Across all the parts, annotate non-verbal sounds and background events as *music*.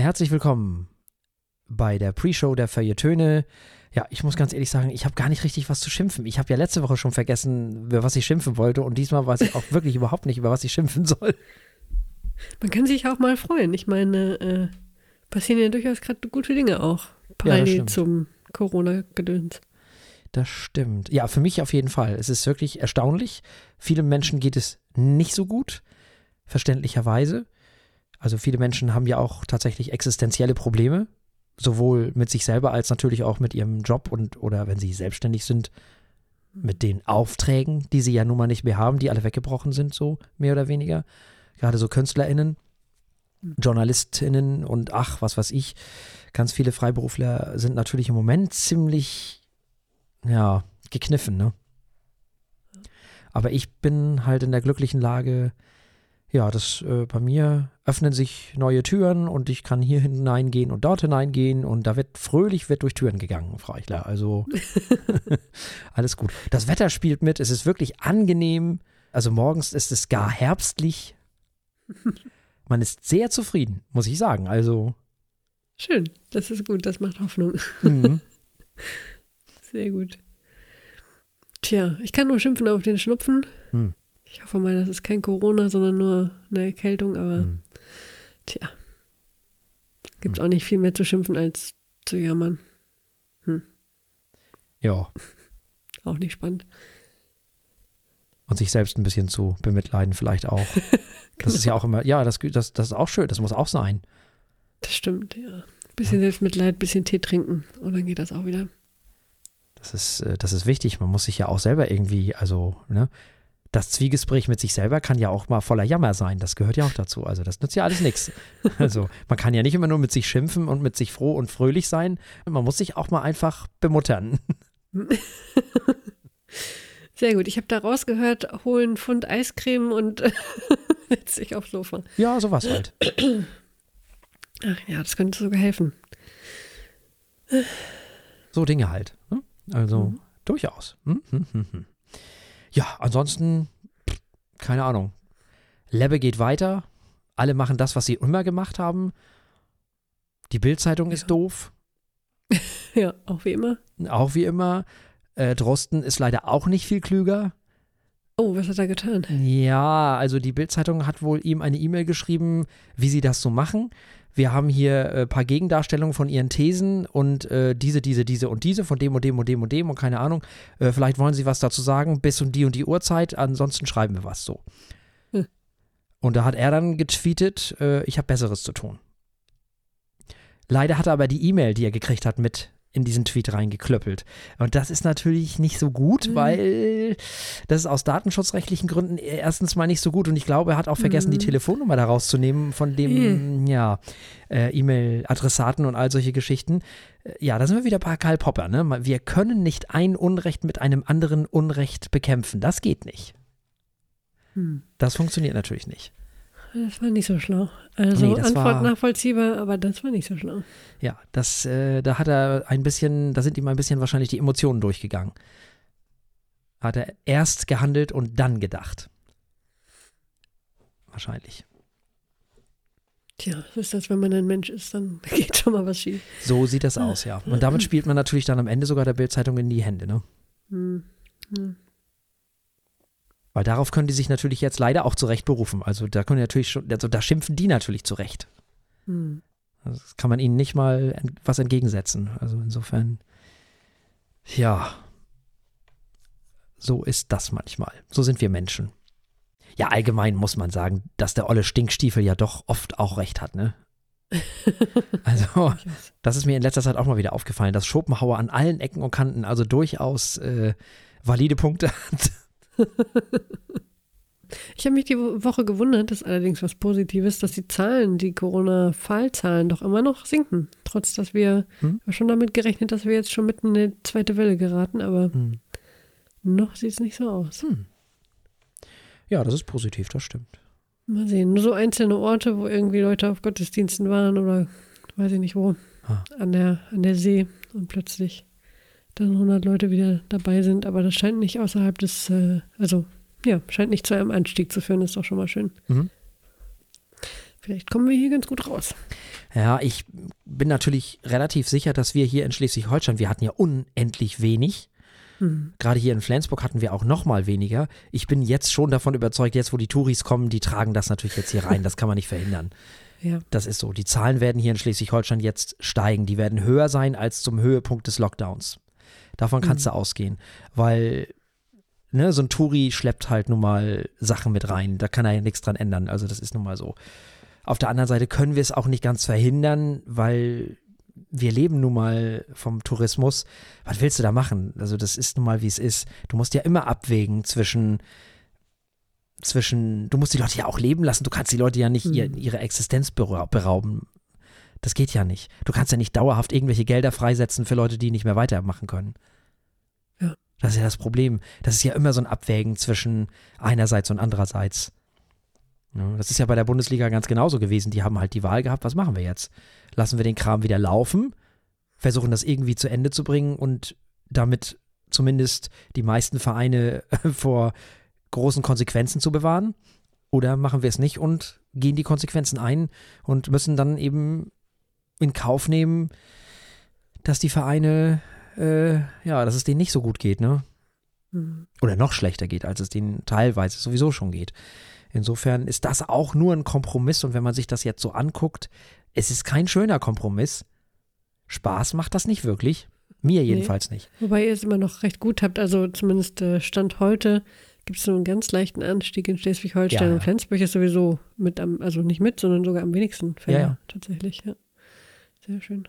Herzlich willkommen bei der Pre-Show der Feuilletöne. Ja, ich muss ganz ehrlich sagen, ich habe gar nicht richtig was zu schimpfen. Ich habe ja letzte Woche schon vergessen, über was ich schimpfen wollte und diesmal weiß ich auch *laughs* wirklich überhaupt nicht, über was ich schimpfen soll. Man kann sich auch mal freuen. Ich meine, äh, passieren ja durchaus gerade gute Dinge auch, parallel Ja, zum Corona-Gedöns. Das stimmt. Ja, für mich auf jeden Fall. Es ist wirklich erstaunlich. Vielen Menschen geht es nicht so gut, verständlicherweise. Also viele Menschen haben ja auch tatsächlich existenzielle Probleme, sowohl mit sich selber als natürlich auch mit ihrem Job und oder wenn sie selbstständig sind, mit den Aufträgen, die sie ja nun mal nicht mehr haben, die alle weggebrochen sind, so mehr oder weniger. Gerade so KünstlerInnen, JournalistInnen und ach, was weiß ich. Ganz viele Freiberufler sind natürlich im Moment ziemlich, ja, gekniffen, ne? Aber ich bin halt in der glücklichen Lage, ja, das äh, bei mir öffnen sich neue Türen und ich kann hier hineingehen und dort hineingehen und da wird fröhlich wird durch Türen gegangen, Frau Eichler. Also *laughs* *laughs* alles gut. Das Wetter spielt mit, es ist wirklich angenehm. Also morgens ist es gar herbstlich. Man ist sehr zufrieden, muss ich sagen. Also, Schön, das ist gut, das macht Hoffnung. mhm. *laughs* Sehr gut. Tja, ich kann nur schimpfen auf den Schnupfen. Hm. Ich hoffe mal, das ist kein Corona, sondern nur eine Erkältung, aber Hm. tja. Gibt auch nicht viel mehr zu schimpfen als zu jammern. ja. *laughs* Auch nicht spannend. Und sich selbst ein bisschen zu bemitleiden, vielleicht auch. *laughs* Das ist ja auch immer, ja, das, das, das ist auch schön, das muss auch sein. Das stimmt, ja. Bisschen Selbstmitleid, bisschen Tee trinken und dann geht das auch wieder. Das ist, äh, das ist wichtig. Man muss sich ja auch selber irgendwie, also, ne? Das Zwiegespräch mit sich selber kann ja auch mal voller Jammer sein. Das gehört ja auch dazu. Also, das nützt ja alles nichts. *laughs* Also, man kann ja nicht immer nur mit sich schimpfen und mit sich froh und fröhlich sein. Man muss sich auch mal einfach bemuttern. *laughs* Sehr gut. Ich habe da rausgehört, holen Pfund Eiscreme und *laughs* setz dich aufs Sofa. Ja, sowas halt. *clears throat* Ach ja, das könnte sogar helfen. So Dinge halt. Ne? Also, durchaus. Hm, hm, hm, hm. Ja, ansonsten, keine Ahnung. Lebbe geht weiter. Alle machen das, was sie immer gemacht haben. Die Bildzeitung ist doof. *laughs* Ja, auch wie immer. Auch wie immer. Äh, Drosten ist leider auch nicht viel klüger. Oh, was hat er getan? Ja, also die Bildzeitung hat wohl ihm eine E-Mail geschrieben, wie sie das so machen. Wir haben hier ein paar Gegendarstellungen von ihren Thesen und äh, diese, diese, diese und diese von dem und dem und dem und dem und keine Ahnung. Äh, vielleicht wollen sie was dazu sagen, bis und die und die Uhrzeit, ansonsten schreiben wir was so. Hm. Und da hat er dann getweetet, äh, ich habe Besseres zu tun. Leider hat er aber die E-Mail, die er gekriegt hat, mit in diesen Tweet reingeklöppelt. Und das ist natürlich nicht so gut, Mhm. weil das ist aus datenschutzrechtlichen Gründen erstens mal nicht so gut. Und ich glaube, er hat auch vergessen, die Mhm. Telefonnummer da rauszunehmen von dem, ja, äh, E-Mail-Adressaten und all solche Geschichten. Äh, Ja, da sind wir wieder bei Karl Popper. Ne? Wir können nicht ein Unrecht mit einem anderen Unrecht bekämpfen. Das geht nicht. Hm. Das funktioniert natürlich nicht. Das war nicht so schlau. Also Nee, Antwort war- nachvollziehbar, aber das war nicht so schlau. Ja, das, äh, da hat er ein bisschen, da sind ihm ein bisschen wahrscheinlich die Emotionen durchgegangen. Hat er erst gehandelt und dann gedacht. Wahrscheinlich. Tja, so ist das, wenn man ein Mensch ist, dann *laughs* geht schon mal was schief. So sieht das aus, ja. Und damit spielt man natürlich dann am Ende sogar der Bildzeitung in die Hände, ne? Hm. Hm. Weil darauf können die sich natürlich jetzt leider auch zurecht berufen. Also da können die natürlich schon, also da schimpfen die natürlich zurecht. Hm. Also das kann man ihnen nicht mal was entgegensetzen. Also insofern, ja, so ist das manchmal. So sind wir Menschen. Ja, allgemein muss man sagen, dass der olle Stinkstiefel ja doch oft auch recht hat, ne? *laughs* Also, das ist mir in letzter Zeit auch mal wieder aufgefallen, dass Schopenhauer an allen Ecken und Kanten also durchaus äh, valide Punkte *laughs* hat. *laughs* Ich habe mich die Woche gewundert, das ist allerdings was Positives, dass die Zahlen, die Corona-Fallzahlen doch immer noch sinken. Trotz, dass wir Hm. schon damit gerechnet, dass wir jetzt schon mitten in eine zweite Welle geraten, aber Hm. noch sieht es nicht so aus. Hm. Ja, das ist positiv, das stimmt. Mal sehen. Nur so einzelne Orte, wo irgendwie Leute auf Gottesdiensten waren oder weiß ich nicht wo, Ah. an, der, an der See und plötzlich dann 100 Leute wieder dabei sind. Aber das scheint nicht außerhalb des, äh, also ja, scheint nicht zu einem Anstieg zu führen. Ist doch schon mal schön. Mhm. Vielleicht kommen wir hier ganz gut raus. Ja, ich bin natürlich relativ sicher, dass wir hier in Schleswig-Holstein, wir hatten ja unendlich wenig. Hm. Gerade hier in Flensburg hatten wir auch noch mal weniger. Ich bin jetzt schon davon überzeugt, jetzt wo die Touris kommen, die tragen das natürlich jetzt hier rein. Das kann man nicht verhindern. *laughs* Ja. Das ist so. Die Zahlen werden hier in Schleswig-Holstein jetzt steigen. Die werden höher sein als zum Höhepunkt des Lockdowns. Davon kannst Mhm. du ausgehen, weil ne, so ein Touri schleppt halt nun mal Sachen mit rein. Da kann er ja nichts dran ändern. Also das ist nun mal so. Auf der anderen Seite können wir es auch nicht ganz verhindern, weil wir leben nun mal vom Tourismus. Was willst du da machen? Also das ist nun mal, wie es ist. Du musst ja immer abwägen zwischen zwischen, du musst die Leute ja auch leben lassen. Du kannst die Leute ja nicht Mhm. ihr, ihre Existenz berau- berauben. Das geht ja nicht. Du kannst ja nicht dauerhaft irgendwelche Gelder freisetzen für Leute, die nicht mehr weitermachen können. Ja. Das ist ja das Problem. Das ist ja immer so ein Abwägen zwischen einerseits und andererseits. Das ist ja bei der Bundesliga ganz genauso gewesen. Die haben halt die Wahl gehabt, was machen wir jetzt? Lassen wir den Kram wieder laufen, versuchen das irgendwie zu Ende zu bringen und damit zumindest die meisten Vereine *laughs* vor großen Konsequenzen zu bewahren? Oder machen wir es nicht und gehen die Konsequenzen ein und müssen dann eben in Kauf nehmen, dass die Vereine, äh, ja, dass es denen nicht so gut geht, ne? Hm. Oder noch schlechter geht, als es denen teilweise sowieso schon geht. Insofern ist das auch nur ein Kompromiss und wenn man sich das jetzt so anguckt, es ist kein schöner Kompromiss. Spaß macht das nicht wirklich. Mir jedenfalls nicht. Wobei ihr es immer noch recht gut habt. Also zumindest äh, Stand heute gibt es so einen ganz leichten Anstieg in Schleswig-Holstein. Ja, ja. Und Flensburg ist sowieso mit am, also nicht mit, sondern sogar am wenigsten Fälle. Ja, ja. Tatsächlich, ja. Sehr schön.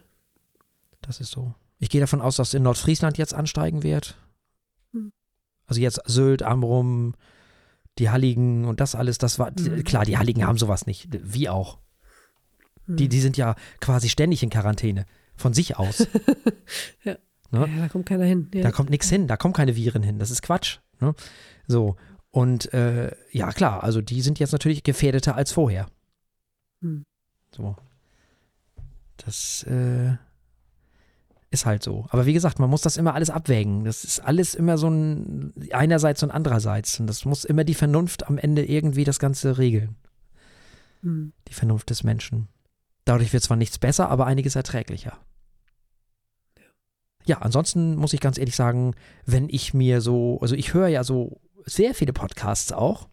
Das ist so. Ich gehe davon aus, dass in Nordfriesland jetzt ansteigen wird. Hm. Also jetzt Sylt, Amrum, die Halligen und das alles, das war, Mhm. klar, die Halligen haben sowas nicht. Wie auch. Hm. Die, die sind ja quasi ständig in Quarantäne. Von sich aus. *laughs* Ja. Ne? ja, da kommt keiner hin. Ja. Da kommt nichts hin, da kommen keine Viren hin. Das ist Quatsch. Ne? So. Und äh, ja, klar, also die sind jetzt natürlich gefährdeter als vorher. Hm. So. Das äh, ist halt so. Aber wie gesagt, man muss das immer alles abwägen. Das ist alles immer so ein einerseits und andererseits. Und das muss immer die Vernunft am Ende irgendwie das Ganze regeln. Hm. Die Vernunft des Menschen. Dadurch wird zwar nichts besser, aber einiges erträglicher. Ja, ansonsten muss ich ganz ehrlich sagen, wenn ich mir so, also ich höre ja so sehr viele Podcasts auch.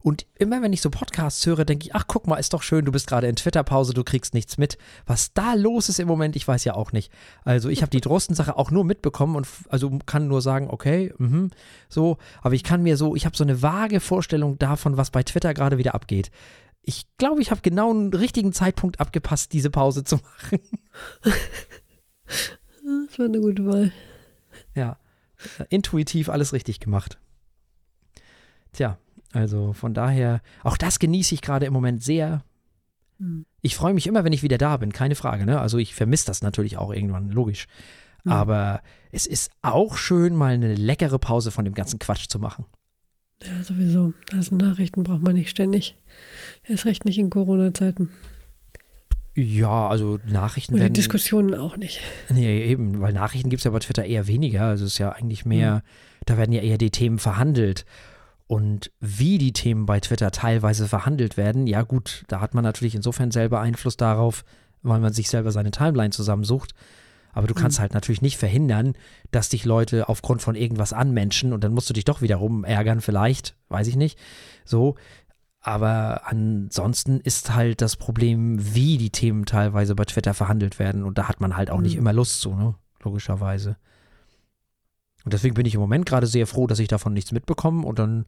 Und immer wenn ich so Podcasts höre, denke ich, ach guck mal, ist doch schön, du bist gerade in Twitter-Pause, du kriegst nichts mit. Was da los ist im Moment, ich weiß ja auch nicht. Also ich habe die Drosten-Sache auch nur mitbekommen und also kann nur sagen, okay, mhm, so. Aber ich kann mir so, ich habe so eine vage Vorstellung davon, was bei Twitter gerade wieder abgeht. Ich glaube, ich habe genau einen richtigen Zeitpunkt abgepasst, diese Pause zu *laughs* machen. Das war eine gute Wahl. Ja, intuitiv alles richtig gemacht. Tja, also von daher, auch das genieße ich gerade im Moment sehr. Hm. Ich freue mich immer, wenn ich wieder da bin, keine Frage. Ne? Also ich vermisse das natürlich auch irgendwann, logisch. Ja. Aber es ist auch schön, mal eine leckere Pause von dem ganzen Quatsch zu machen. Ja, sowieso. Also Nachrichten braucht man nicht ständig. Erst recht nicht in Corona-Zeiten. Ja, also Nachrichten Oder werden. Diskussionen auch nicht. Nee, eben, weil Nachrichten gibt es ja bei Twitter eher weniger. Also es ist ja eigentlich mehr, Mhm. da werden ja eher die Themen verhandelt. Und wie die Themen bei Twitter teilweise verhandelt werden, ja gut, da hat man natürlich insofern selber Einfluss darauf, weil man sich selber seine Timeline zusammensucht. Aber du kannst Mhm. halt natürlich nicht verhindern, dass dich Leute aufgrund von irgendwas anmenschen und dann musst du dich doch wiederum ärgern, vielleicht, weiß ich nicht. So. Aber ansonsten ist halt das Problem, wie die Themen teilweise bei Twitter verhandelt werden. Und da hat man halt auch nicht Mhm. immer Lust zu, ne? Logischerweise. Und deswegen bin ich im Moment gerade sehr froh, dass ich davon nichts mitbekomme. Und dann,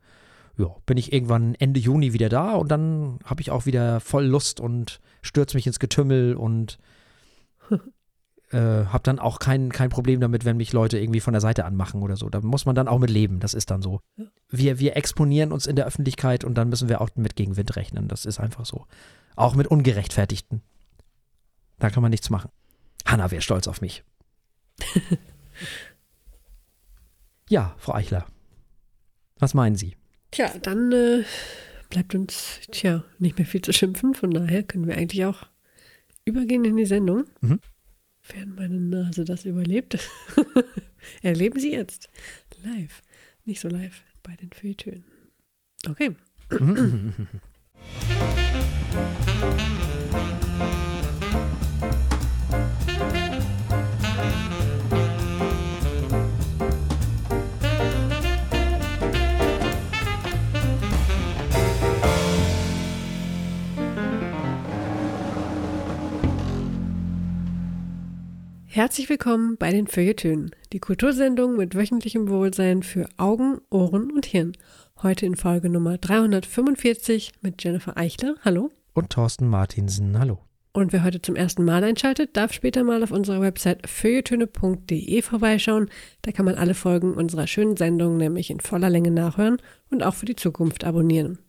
ja, bin ich irgendwann Ende Juni wieder da und dann habe ich auch wieder voll Lust und stürze mich ins Getümmel und *laughs* äh, habe dann auch kein, kein Problem damit, wenn mich Leute irgendwie von der Seite anmachen oder so. Da muss man dann auch mit leben. Das ist dann so. Wir, wir exponieren uns in der Öffentlichkeit und dann müssen wir auch mit Gegenwind rechnen. Das ist einfach so. Auch mit Ungerechtfertigten. Da kann man nichts machen. Hanna wäre stolz auf mich. *laughs* ja, Frau Eichler. Was meinen Sie? Tja, dann äh, bleibt uns, tja, nicht mehr viel zu schimpfen. Von daher können wir eigentlich auch übergehen in die Sendung. Mhm. Während meine Nase das überlebt, *laughs* erleben Sie jetzt live. Nicht so live bei den Fehltönen. Okay. *clears throat* Herzlich willkommen bei den Feuilletönen, die Kultursendung mit wöchentlichem Wohlsein für Augen, Ohren und Hirn. Heute in Folge Nummer 345 mit Jennifer Eichler. Hallo. Und Thorsten Martinsen. Hallo. Und wer heute zum ersten Mal einschaltet, darf später mal auf unserer Website feuilletöne.de vorbeischauen. Da kann man alle Folgen unserer schönen Sendung nämlich in voller Länge nachhören und auch für die Zukunft abonnieren.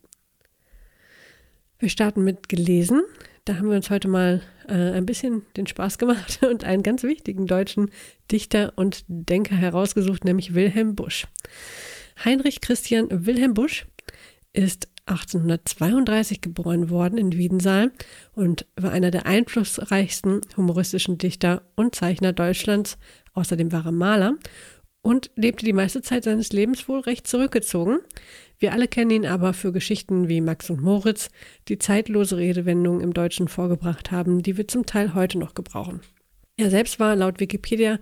Wir starten mit gelesen. Da haben wir uns heute mal äh, ein bisschen den Spaß gemacht *laughs* und einen ganz wichtigen deutschen Dichter und Denker herausgesucht, nämlich Wilhelm Busch. Heinrich Christian Wilhelm Busch ist 1832 geboren worden in Wiedensaal und war einer der einflussreichsten humoristischen Dichter und Zeichner Deutschlands. Außerdem war er Maler und lebte die meiste Zeit seines Lebens wohl recht zurückgezogen. Wir alle kennen ihn aber für Geschichten wie Max und Moritz, die zeitlose Redewendungen im Deutschen vorgebracht haben, die wir zum Teil heute noch gebrauchen. Er selbst war laut Wikipedia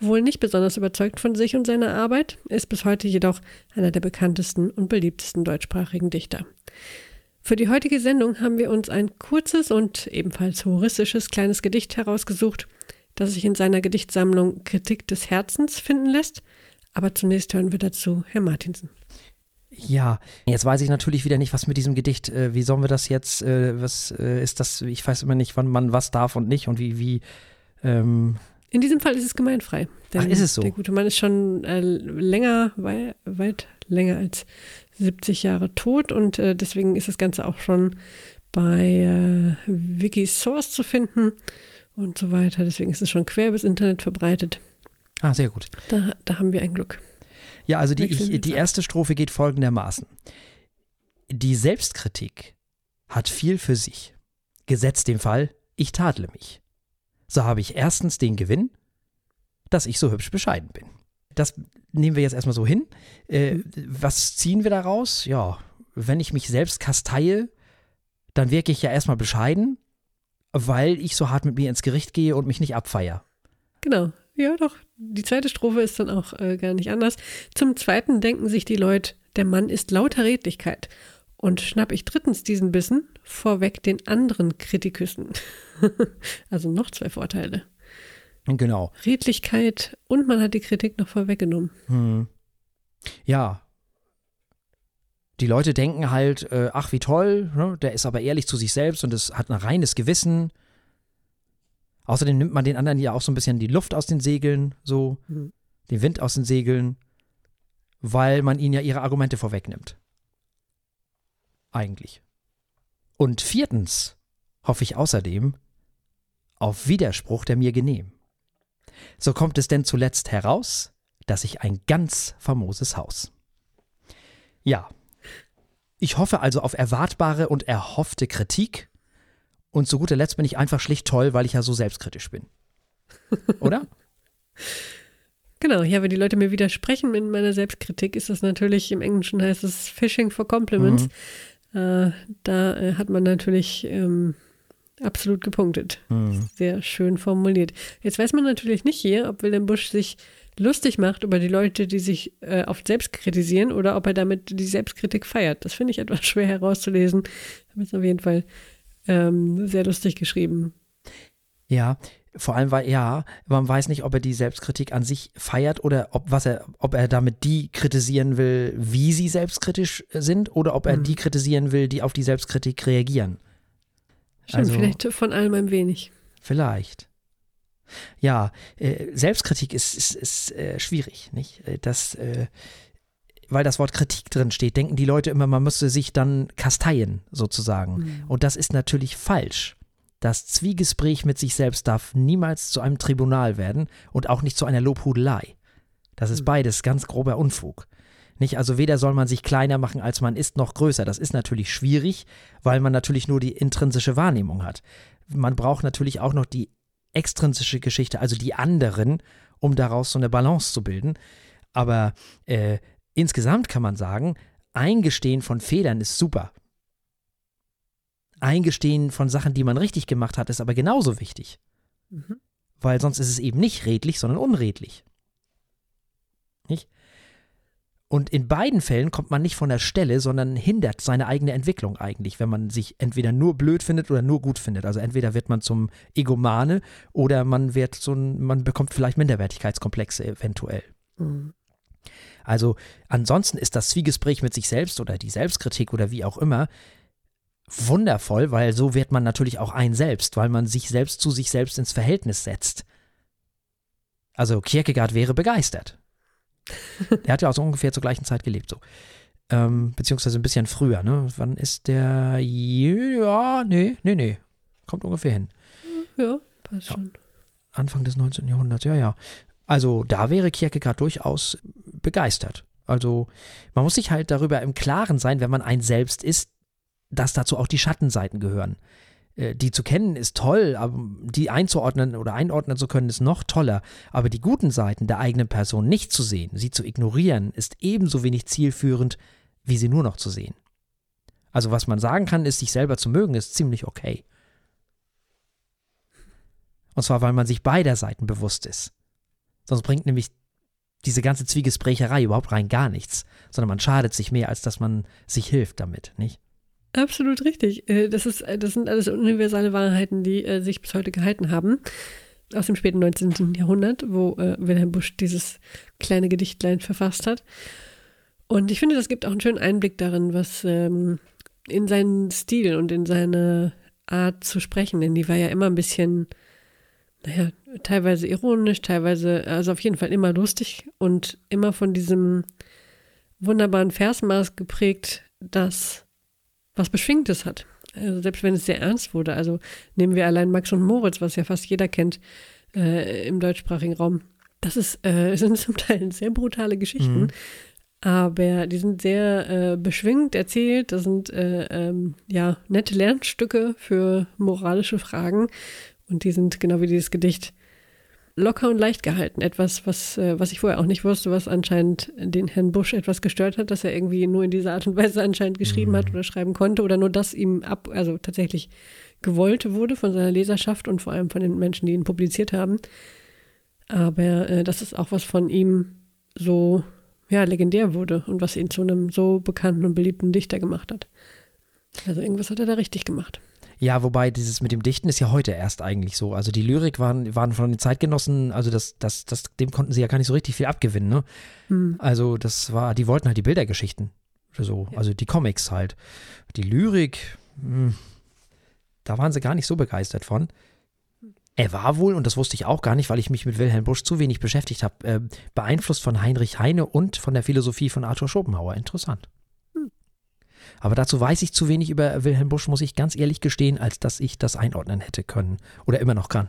wohl nicht besonders überzeugt von sich und seiner Arbeit, ist bis heute jedoch einer der bekanntesten und beliebtesten deutschsprachigen Dichter. Für die heutige Sendung haben wir uns ein kurzes und ebenfalls humoristisches kleines Gedicht herausgesucht, das sich in seiner Gedichtsammlung Kritik des Herzens finden lässt. Aber zunächst hören wir dazu Herr Martinsen. Ja, jetzt weiß ich natürlich wieder nicht, was mit diesem Gedicht, äh, wie sollen wir das jetzt, äh, was äh, ist das, ich weiß immer nicht, wann man was darf und nicht und wie, wie, ähm In diesem Fall ist es gemeinfrei. Ach, ist es so? Der gute Mann ist schon äh, länger, wei weit länger als 70 Jahre tot und äh, deswegen ist das Ganze auch schon bei äh, Wikisource zu finden und so weiter. Deswegen ist es schon quer bis Internet verbreitet. Ah, sehr gut. Da, da haben wir ein Glück. Ja, also die, ich, die erste Strophe geht folgendermaßen. Die Selbstkritik hat viel für sich. Gesetzt dem Fall, ich tadle mich. So habe ich erstens den Gewinn, dass ich so hübsch bescheiden bin. Das nehmen wir jetzt erstmal so hin. Äh, mhm. was ziehen wir daraus? Ja, wenn ich mich selbst kasteie, dann wirke ich ja erstmal bescheiden, weil ich so hart mit mir ins Gericht gehe und mich nicht abfeier. Genau. Ja, doch. Die zweite Strophe ist dann auch äh, gar nicht anders. Zum zweiten denken sich die Leute, der Mann ist lauter Redlichkeit. Und schnapp ich drittens diesen Bissen, vorweg den anderen Kritiküssen. *laughs* also noch zwei Vorteile. Genau. Redlichkeit und man hat die Kritik noch vorweggenommen. Hm. Ja. Die Leute denken halt, äh, ach wie toll, ne? der ist aber ehrlich zu sich selbst und es hat ein reines Gewissen. Außerdem nimmt man den anderen ja auch so ein bisschen die Luft aus den Segeln, so, mhm. den Wind aus den Segeln, weil man ihnen ja ihre Argumente vorwegnimmt. Eigentlich. Und viertens hoffe ich außerdem auf Widerspruch, der mir genehm. So kommt es denn zuletzt heraus, dass ich ein ganz famoses Haus. Ja, ich hoffe also auf erwartbare und erhoffte Kritik und zu guter Letzt bin ich einfach schlicht toll, weil ich ja so selbstkritisch bin. Oder? *laughs* Genau, ja, wenn die Leute mir widersprechen in meiner Selbstkritik, ist das natürlich, im Englischen heißt es Fishing for Compliments. Mhm. Äh, da äh, hat man natürlich ähm, absolut gepunktet. Mhm. Sehr schön formuliert. Jetzt weiß man natürlich nicht hier, ob Wilhelm Busch sich lustig macht über die Leute, die sich äh, oft selbst kritisieren oder ob er damit die Selbstkritik feiert. Das finde ich etwas *laughs* schwer herauszulesen. Da ist auf jeden Fall ähm, sehr lustig geschrieben. Ja, vor allem weil ja, man weiß nicht, ob er die Selbstkritik an sich feiert oder ob was er, ob er damit die kritisieren will, wie sie selbstkritisch sind, oder ob er mhm. die kritisieren will, die auf die Selbstkritik reagieren. Stimmt, also, vielleicht von allem ein wenig. Vielleicht. Ja, äh, Selbstkritik ist, ist, ist äh, schwierig, nicht? Äh, das, äh, weil das Wort Kritik drin steht, denken die Leute immer, man müsste sich dann kasteien, sozusagen. Mhm. Und das ist natürlich falsch. Das Zwiegespräch mit sich selbst darf niemals zu einem Tribunal werden und auch nicht zu einer Lobhudelei. Das ist mhm. beides ganz grober Unfug. Nicht, also weder soll man sich kleiner machen, als man ist, noch größer. Das ist natürlich schwierig, weil man natürlich nur die intrinsische Wahrnehmung hat. Man braucht natürlich auch noch die extrinsische Geschichte, also die anderen, um daraus so eine Balance zu bilden. Aber äh, insgesamt kann man sagen, Eingestehen von Fehlern ist super. Eingestehen von Sachen, die man richtig gemacht hat, ist aber genauso wichtig. Mhm. Weil sonst ist es eben nicht redlich, sondern unredlich. Nicht? Und in beiden Fällen kommt man nicht von der Stelle, sondern hindert seine eigene Entwicklung eigentlich, wenn man sich entweder nur blöd findet oder nur gut findet. Also entweder wird man zum Egomane oder man wird so ein, man bekommt vielleicht Minderwertigkeitskomplexe eventuell. Mhm. Also ansonsten ist das Zwiegespräch mit sich selbst oder die Selbstkritik oder wie auch immer wundervoll, weil so wird man natürlich auch ein selbst, weil man sich selbst zu sich selbst ins Verhältnis setzt. Also Kierkegaard wäre begeistert. *laughs* Der hat ja auch so ungefähr zur gleichen Zeit gelebt, so. Ähm, beziehungsweise ein bisschen früher, ne? Wann ist der? Ja, nee, nee, nee. Kommt ungefähr hin. Ja, passt Ja. schon. Anfang des 19. Jahrhunderts, ja, ja. Also da wäre Kierkegaard durchaus begeistert. Also man muss sich halt darüber im Klaren sein, wenn man ein Selbst ist, dass dazu auch die Schattenseiten gehören. Äh, Die zu kennen ist toll, aber die einzuordnen oder einordnen zu können ist noch toller. Aber die guten Seiten der eigenen Person nicht zu sehen, sie zu ignorieren, ist ebenso wenig zielführend, wie sie nur noch zu sehen. Also was man sagen kann, ist, sich selber zu mögen, ist ziemlich okay. Und zwar, weil man sich beider Seiten bewusst ist. Sonst bringt nämlich diese ganze Zwiegesprächerei überhaupt rein gar nichts, sondern man schadet sich mehr, als dass man sich hilft damit, nicht? Absolut richtig. Äh, Das, ist, äh, das sind alles universale Wahrheiten, die äh, sich bis heute gehalten haben. Aus dem späten 19. Jahrhundert, wo Wilhelm Busch dieses kleine Gedichtlein verfasst hat. Und ich finde, das gibt auch einen schönen Einblick darin, was ähm, in seinen Stil und in seine Art zu sprechen, denn die war ja immer ein bisschen, naja, teilweise ironisch, teilweise, also auf jeden Fall immer lustig und immer von diesem wunderbaren Versmaß geprägt, das was Beschwingtes hat. Also selbst wenn es sehr ernst wurde. Also nehmen wir allein Max und Moritz, was ja fast jeder kennt äh, im deutschsprachigen Raum. Das ist, äh, *laughs* sind zum Teil sehr brutale Geschichten, Mhm. aber die sind sehr äh, beschwingt erzählt. Das sind äh, ähm, ja nette Lernstücke für moralische Fragen und die sind genau wie dieses Gedicht locker und leicht gehalten. Etwas, was, äh, was ich vorher auch nicht wusste, was anscheinend den Herrn Busch etwas gestört hat, dass er irgendwie nur in dieser Art und Weise anscheinend geschrieben hat oder schreiben konnte oder nur das ihm ab, also tatsächlich gewollt wurde von seiner Leserschaft und vor allem von den Menschen, die ihn publiziert haben. Aber äh, das ist auch was von ihm so ja, legendär wurde und was ihn zu einem so bekannten und beliebten Dichter gemacht hat. Also irgendwas hat er da richtig gemacht. Ja, wobei dieses mit dem Dichten ist ja heute erst eigentlich so. Also die Lyrik waren, waren von den Zeitgenossen, also das, das, das, dem konnten sie ja gar nicht so richtig viel abgewinnen, ne? Hm. Also das war, die wollten halt die Bildergeschichten. So, Ja. also die Comics halt. Die Lyrik, hm, da waren sie gar nicht so begeistert von. Er war wohl, und das wusste ich auch gar nicht, weil ich mich mit Wilhelm Busch zu wenig beschäftigt habe, äh, beeinflusst von Heinrich Heine und von der Philosophie von Arthur Schopenhauer. Interessant. Aber dazu weiß ich zu wenig über Wilhelm Busch, muss ich ganz ehrlich gestehen, als dass ich das einordnen hätte können oder immer noch kann.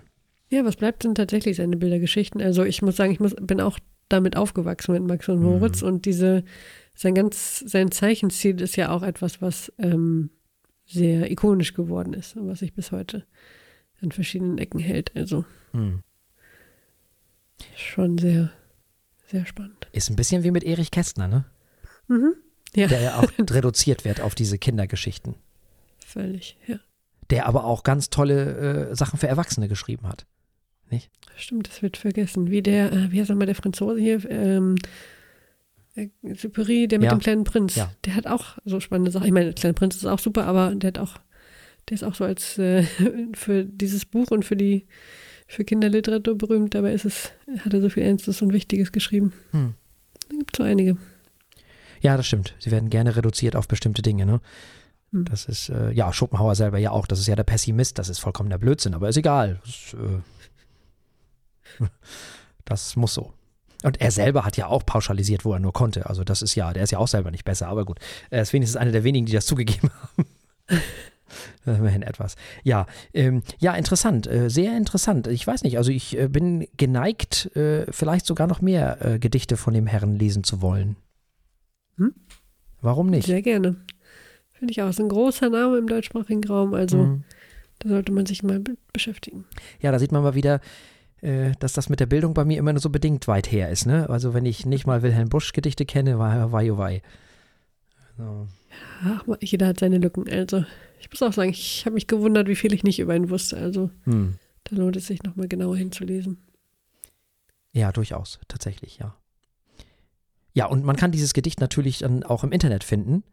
Ja, was bleibt denn tatsächlich seine Bildergeschichten? Also ich muss sagen, ich muss, bin auch damit aufgewachsen mit Max und Moritz und diese, sein ganz, sein Zeichenstil ist ja auch etwas, was ähm, sehr ikonisch geworden ist und was sich bis heute an verschiedenen Ecken hält. Also Hm. schon sehr, sehr spannend. Ist ein bisschen wie mit Erich Kästner, ne? Mhm. Ja, Der ja auch *laughs* reduziert wird auf diese Kindergeschichten. völlig, ja. Der aber auch ganz tolle äh, Sachen für Erwachsene geschrieben hat. Stimmt, das wird vergessen. Wie der, äh, wie heißt nochmal der Franzose hier? Ähm, äh, Superi, der mit Ja. dem kleinen Prinz. Ja. Der hat auch so spannende Sachen. Ich meine, der kleine Prinz ist auch super, aber der hat auch, der ist auch so als äh, *laughs* für dieses Buch und für die für Kinderliteratur berühmt. Dabei ist es, hat er so viel Ernstes und Wichtiges geschrieben. Hm. Da gibt es so einige. Ja, das stimmt. Sie werden gerne reduziert auf bestimmte Dinge, ne? Hm. Das ist, äh, ja, Schopenhauer selber ja auch. Das ist ja der Pessimist. Das ist vollkommener Blödsinn, aber ist egal. Das, äh, *laughs* das muss so. Und er selber hat ja auch pauschalisiert, wo er nur konnte. Also das ist ja, der ist ja auch selber nicht besser, aber gut. Er ist wenigstens einer der wenigen, die das zugegeben *laughs* haben. *laughs* Immerhin etwas. Ja, ähm, ja, interessant, äh, sehr interessant. Ich weiß nicht, also ich äh, bin geneigt, äh, vielleicht sogar noch mehr äh, Gedichte von dem Herrn lesen zu wollen. Hm? Warum nicht? Sehr gerne. Finde ich auch. Ist ein großer Name im deutschsprachigen Raum, also Mhm. da sollte man sich mal be beschäftigen. Ja, da sieht man mal wieder, äh, dass das mit der Bildung bei mir immer nur so bedingt weit her ist. Ne? Also wenn ich nicht mal Wilhelm Busch Gedichte kenne, war wei oh wei. So. Ja, jeder hat seine Lücken. Also, ich muss auch sagen, ich habe mich gewundert, wie viel ich nicht über ihn wusste. Also, hm. da lohnt es sich nochmal genauer hinzulesen. Ja, durchaus, tatsächlich, ja. Ja, und man kann dieses Gedicht natürlich dann auch im Internet finden.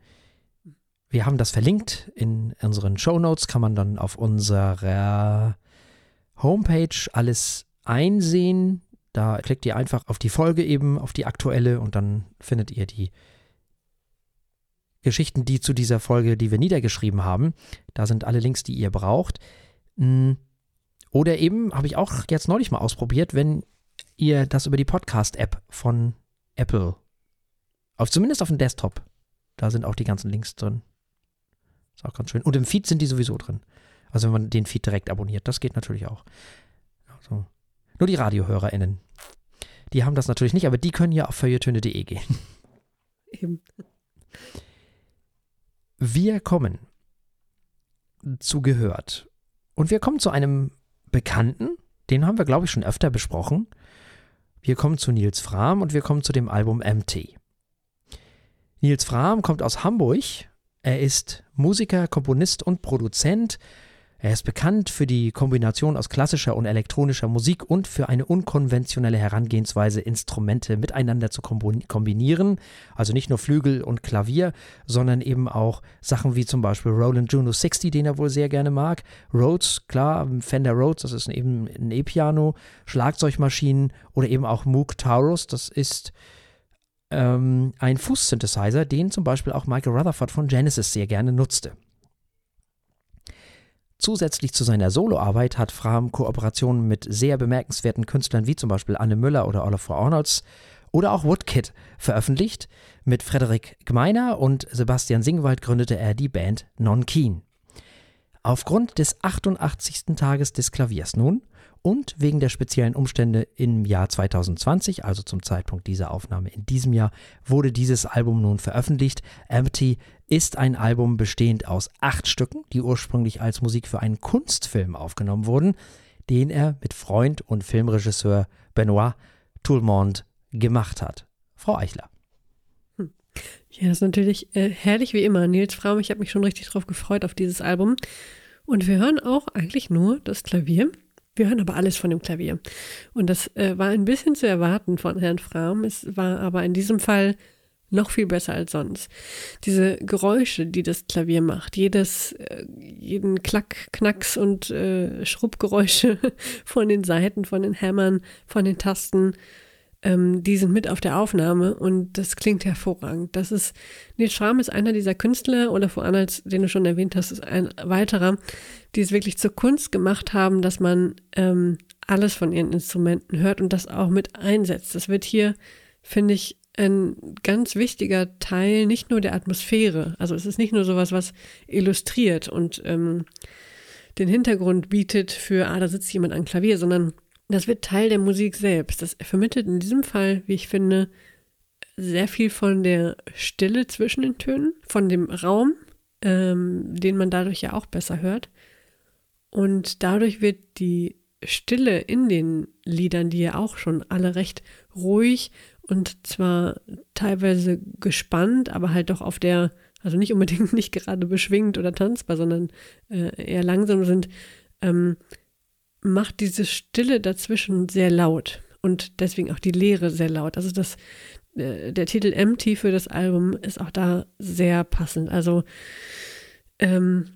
Wir haben das verlinkt in unseren Show Notes, kann man dann auf unserer Homepage alles einsehen. Da klickt ihr einfach auf die Folge eben, auf die aktuelle und dann findet ihr die Geschichten, die zu dieser Folge, die wir niedergeschrieben haben. Da sind alle Links, die ihr braucht. Hm. Oder eben, habe ich auch jetzt neulich mal ausprobiert, wenn ihr das über die Podcast-App von Apple, auf, zumindest auf dem Desktop, da sind auch die ganzen Links drin. Ist auch ganz schön. Und im Feed sind die sowieso drin. Also wenn man den Feed direkt abonniert, das geht natürlich auch. Also, nur die RadiohörerInnen. Die haben das natürlich nicht, aber die können ja auf feuilletöne.de gehen. Eben. Wir kommen zu gehört. Und wir kommen zu einem Bekannten, den haben wir, glaube ich, schon öfter besprochen. Wir kommen zu Nils Frahm und wir kommen zu dem Album MT. Nils Frahm kommt aus Hamburg. Er ist Musiker, Komponist und Produzent er ist bekannt für die Kombination aus klassischer und elektronischer Musik und für eine unkonventionelle Herangehensweise, Instrumente miteinander zu kombinieren. Also nicht nur Flügel und Klavier, sondern eben auch Sachen wie zum Beispiel Roland Juno 60, den er wohl sehr gerne mag. Rhodes, klar, Fender Rhodes, das ist eben ein E-Piano, Schlagzeugmaschinen oder eben auch Moog Taurus, das ist ähm, ein Fußsynthesizer, den zum Beispiel auch Michael Rutherford von Genesis sehr gerne nutzte. Zusätzlich zu seiner Soloarbeit hat Fram Kooperationen mit sehr bemerkenswerten Künstlern wie zum Beispiel Anne Müller oder Oliver Arnolds oder auch Woodkid veröffentlicht. Mit Frederik Gmeiner und Sebastian Singwald gründete er die Band Non Keen. Aufgrund des 88. Tages des Klaviers nun und wegen der speziellen Umstände im Jahr 2020, also zum Zeitpunkt dieser Aufnahme in diesem Jahr, wurde dieses Album nun veröffentlicht. Empty ist ein Album bestehend aus acht Stücken, die ursprünglich als Musik für einen Kunstfilm aufgenommen wurden, den er mit Freund und Filmregisseur Benoit Toulmont gemacht hat. Frau Eichler. Hm. Ja, das ist natürlich äh, herrlich wie immer. Nils Fraum, ich habe mich schon richtig drauf gefreut auf dieses Album. Und wir hören auch eigentlich nur das Klavier. Wir hören aber alles von dem Klavier. Und das äh, war ein bisschen zu erwarten von Herrn Fram. Es war aber in diesem Fall noch viel besser als sonst. Diese Geräusche, die das Klavier macht, jedes, äh, jeden Klack, Knacks und äh, Schrubbgeräusche *laughs* von den Seiten, von den Hämmern, von den Tasten, ähm, die sind mit auf der Aufnahme und das klingt hervorragend. Das ist, Nils Schramm ist einer dieser Künstler oder vor Arnolds, den du schon erwähnt hast, ist ein weiterer, die es wirklich zur Kunst gemacht haben, dass man ähm, alles von ihren Instrumenten hört und das auch mit einsetzt. Das wird hier, finde ich, ein ganz wichtiger Teil nicht nur der Atmosphäre. Also es ist nicht nur sowas, was illustriert und ähm, den Hintergrund bietet für, ah, da sitzt jemand am Klavier, sondern das wird Teil der Musik selbst. Das vermittelt in diesem Fall, wie ich finde, sehr viel von der Stille zwischen den Tönen, von dem Raum, ähm, den man dadurch ja auch besser hört. Und dadurch wird die Stille in den Liedern, die ja auch schon alle recht ruhig und zwar teilweise gespannt, aber halt doch auf der, also nicht unbedingt *laughs* nicht gerade beschwingt oder tanzbar, sondern äh, eher langsam sind, ähm, macht diese Stille dazwischen sehr laut und deswegen auch die Leere sehr laut. Also das, äh, der Titel Empty für das Album ist auch da sehr passend. Also ähm,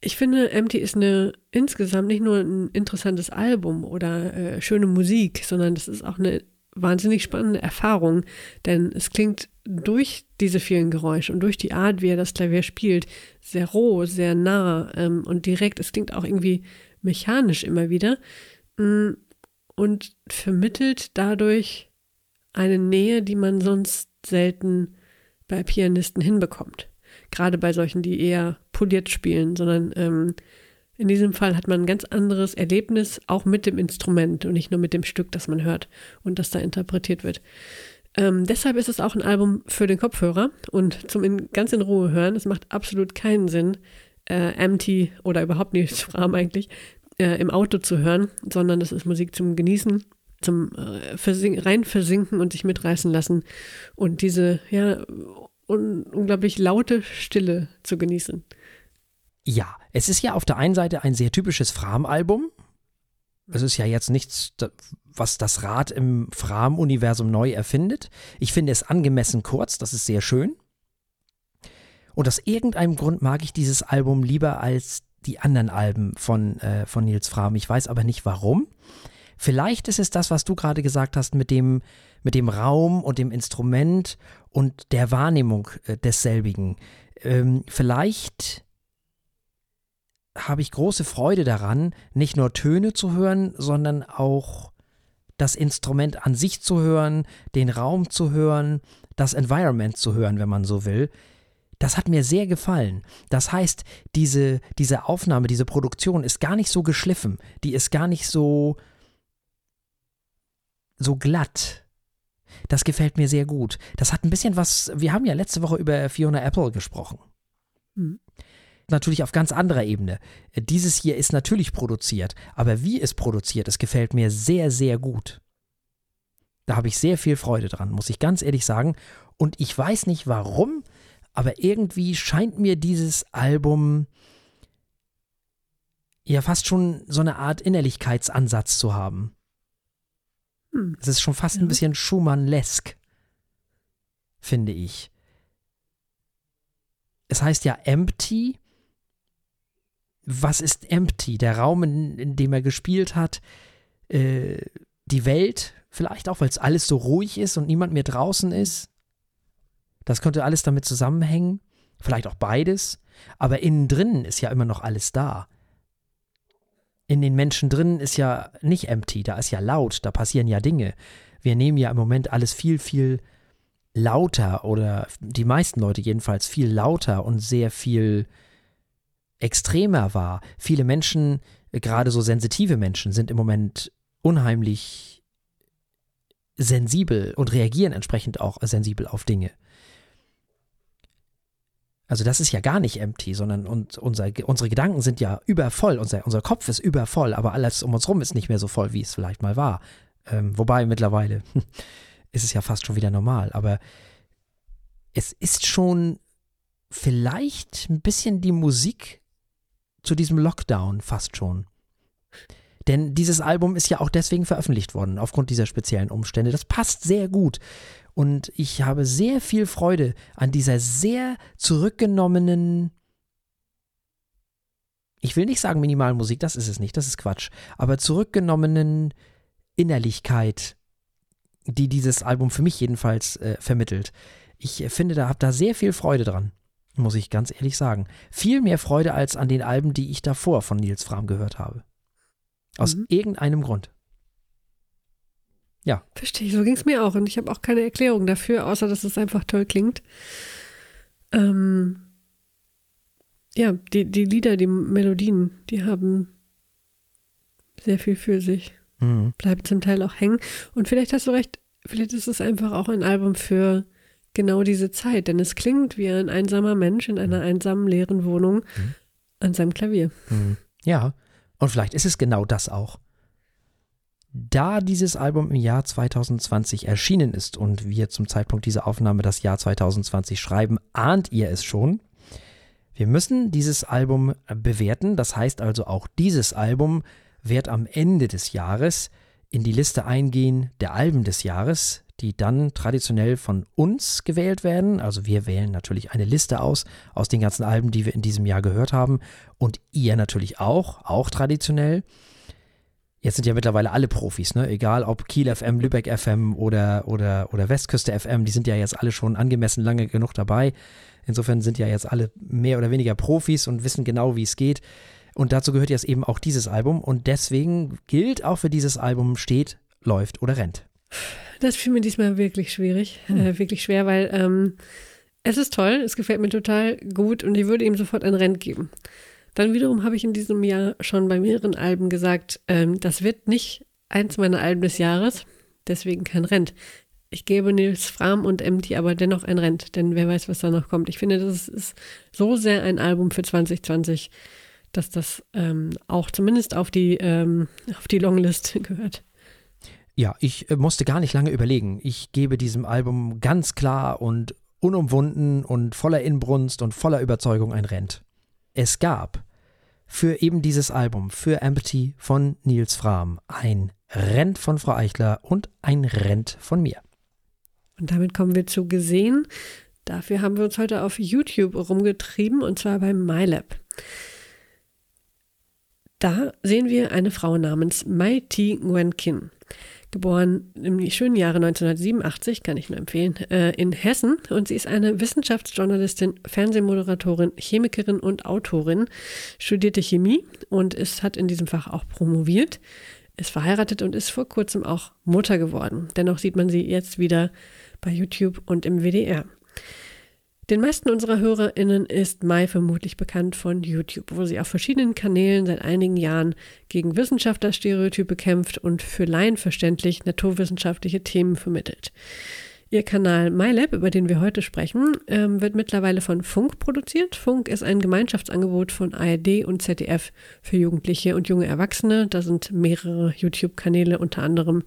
ich finde, Empty ist eine insgesamt nicht nur ein interessantes Album oder äh, schöne Musik, sondern das ist auch eine wahnsinnig spannende Erfahrung, denn es klingt durch diese vielen Geräusche und durch die Art, wie er das Klavier spielt, sehr roh, sehr nah ähm, und direkt. Es klingt auch irgendwie mechanisch immer wieder mm, und vermittelt dadurch eine Nähe, die man sonst selten bei Pianisten hinbekommt. Gerade bei solchen, die eher poliert spielen, sondern ähm, in diesem Fall hat man ein ganz anderes Erlebnis, auch mit dem Instrument und nicht nur mit dem Stück, das man hört und das da interpretiert wird. Ähm, deshalb ist es auch ein Album für den Kopfhörer und zum in, ganz in Ruhe hören. Es macht absolut keinen Sinn, äh, Empty oder überhaupt nicht *laughs* Fram eigentlich äh, im Auto zu hören, sondern das ist Musik zum Genießen, zum äh, Versink rein versinken und sich mitreißen lassen und diese ja un unglaublich laute Stille zu genießen. Ja, es ist ja auf der einen Seite ein sehr typisches Fram-Album. Es ist ja jetzt nichts, was das Rad im Fram-Universum neu erfindet. Ich finde es angemessen kurz, das ist sehr schön. Und aus irgendeinem Grund mag ich dieses Album lieber als die anderen Alben von, äh, von Nils Fram. Ich weiß aber nicht warum. Vielleicht ist es das, was du gerade gesagt hast, mit dem, mit dem Raum und dem Instrument und der Wahrnehmung äh, desselbigen. Ähm, vielleicht habe ich große Freude daran, nicht nur Töne zu hören, sondern auch das Instrument an sich zu hören, den Raum zu hören, das Environment zu hören, wenn man so will. Das hat mir sehr gefallen. Das heißt, diese, diese Aufnahme, diese Produktion ist gar nicht so geschliffen, die ist gar nicht so, so glatt. Das gefällt mir sehr gut. Das hat ein bisschen was, wir haben ja letzte Woche über Fiona Apple gesprochen. Mhm. Natürlich auf ganz anderer Ebene. Dieses hier ist natürlich produziert, aber wie es produziert, es gefällt mir sehr, sehr gut. Da habe ich sehr viel Freude dran, muss ich ganz ehrlich sagen. Und ich weiß nicht warum, aber irgendwie scheint mir dieses Album ja fast schon so eine Art Innerlichkeitsansatz zu haben. Hm. Es ist schon fast ein bisschen Schumann-lesk, finde ich. Es heißt ja Empty. Was ist Empty? Der Raum, in, in dem er gespielt hat, äh, die Welt, vielleicht auch, weil es alles so ruhig ist und niemand mehr draußen ist. Das könnte alles damit zusammenhängen, vielleicht auch beides, aber innen drin ist ja immer noch alles da. In den Menschen drin ist ja nicht empty, da ist ja laut, da passieren ja Dinge. Wir nehmen ja im Moment alles viel, viel lauter oder die meisten Leute jedenfalls viel lauter und sehr viel extremer wahr. Viele Menschen, gerade so sensitive Menschen, sind im Moment unheimlich sensibel und reagieren entsprechend auch sensibel auf Dinge. Also das ist ja gar nicht empty, sondern und unser, unsere Gedanken sind ja übervoll, unser, unser Kopf ist übervoll, aber alles um uns rum ist nicht mehr so voll, wie es vielleicht mal war. Ähm, wobei mittlerweile *laughs* ist es ja fast schon wieder normal, aber es ist schon vielleicht ein bisschen die Musik zu diesem Lockdown fast schon. Denn dieses Album ist ja auch deswegen veröffentlicht worden, aufgrund dieser speziellen Umstände. Das passt sehr gut. Und ich habe sehr viel Freude an dieser sehr zurückgenommenen, ich will nicht sagen Minimalmusik, das ist es nicht, das ist Quatsch, aber zurückgenommenen Innerlichkeit, die dieses Album für mich jedenfalls äh, vermittelt. Ich finde, da habe da sehr viel Freude dran, muss ich ganz ehrlich sagen. Viel mehr Freude als an den Alben, die ich davor von Nils Fram gehört habe. Aus mhm. irgendeinem Grund. Ja. Verstehe, so ging es mir auch. Und ich habe auch keine Erklärung dafür, außer dass es einfach toll klingt. Ähm, ja, die, die Lieder, die Melodien, die haben sehr viel für sich. Mhm. Bleibt zum Teil auch hängen. Und vielleicht hast du recht, vielleicht ist es einfach auch ein Album für genau diese Zeit, denn es klingt wie ein einsamer Mensch in einer einsamen, leeren Wohnung mhm. an seinem Klavier. Mhm. Ja, und vielleicht ist es genau das auch. Da dieses Album im Jahr 2020 erschienen ist und wir zum Zeitpunkt dieser Aufnahme das Jahr 2020 schreiben, ahnt ihr es schon. Wir müssen dieses Album bewerten, das heißt also auch dieses Album wird am Ende des Jahres in die Liste eingehen der Alben des Jahres, die dann traditionell von uns gewählt werden. Also wir wählen natürlich eine Liste aus, aus den ganzen Alben, die wir in diesem Jahr gehört haben und ihr natürlich auch, auch traditionell. Jetzt sind ja mittlerweile alle Profis, ne? Egal ob Kiel FM, Lübeck FM oder, oder, oder Westküste FM, die sind ja jetzt alle schon angemessen lange genug dabei. Insofern sind ja jetzt alle mehr oder weniger Profis und wissen genau, wie es geht. Und dazu gehört jetzt eben auch dieses Album. Und deswegen gilt auch für dieses Album steht, läuft oder rennt. Das fiel mir diesmal wirklich schwierig, hm. äh, wirklich schwer, weil ähm, es ist toll, es gefällt mir total gut und ich würde ihm sofort ein Rent geben. Dann wiederum habe ich in diesem Jahr schon bei mehreren Alben gesagt, ähm, das wird nicht eins meiner Alben des Jahres, deswegen kein Rent. Ich gebe Nils Fram und Empty aber dennoch ein Rent, denn wer weiß, was da noch kommt. Ich finde, das ist so sehr ein Album für 2020, dass das ähm, auch zumindest auf die, ähm, auf die Longlist *laughs* gehört. Ja, ich äh, musste gar nicht lange überlegen. Ich gebe diesem Album ganz klar und unumwunden und voller Inbrunst und voller Überzeugung ein Rent. Es gab für eben dieses Album, für Empty von Nils Fram, ein Rent von Frau Eichler und ein Rent von mir. Und damit kommen wir zu gesehen. Dafür haben wir uns heute auf YouTube rumgetrieben und zwar beim MyLab. Da sehen wir eine Frau namens Mai Ti Nguyen Kin geboren im schönen Jahre 1987, kann ich nur empfehlen, äh, in Hessen. Und sie ist eine Wissenschaftsjournalistin, Fernsehmoderatorin, Chemikerin und Autorin, studierte Chemie und ist, hat in diesem Fach auch promoviert, ist verheiratet und ist vor kurzem auch Mutter geworden. Dennoch sieht man sie jetzt wieder bei YouTube und im WDR. Den meisten unserer HörerInnen ist Mai vermutlich bekannt von YouTube, wo sie auf verschiedenen Kanälen seit einigen Jahren gegen Wissenschaftlerstereotype kämpft und für Laien verständlich naturwissenschaftliche Themen vermittelt. Ihr Kanal MyLab, über den wir heute sprechen, ähm, wird mittlerweile von Funk produziert. Funk ist ein Gemeinschaftsangebot von ARD und ZDF für Jugendliche und junge Erwachsene. Da sind mehrere YouTube-Kanäle unter anderem,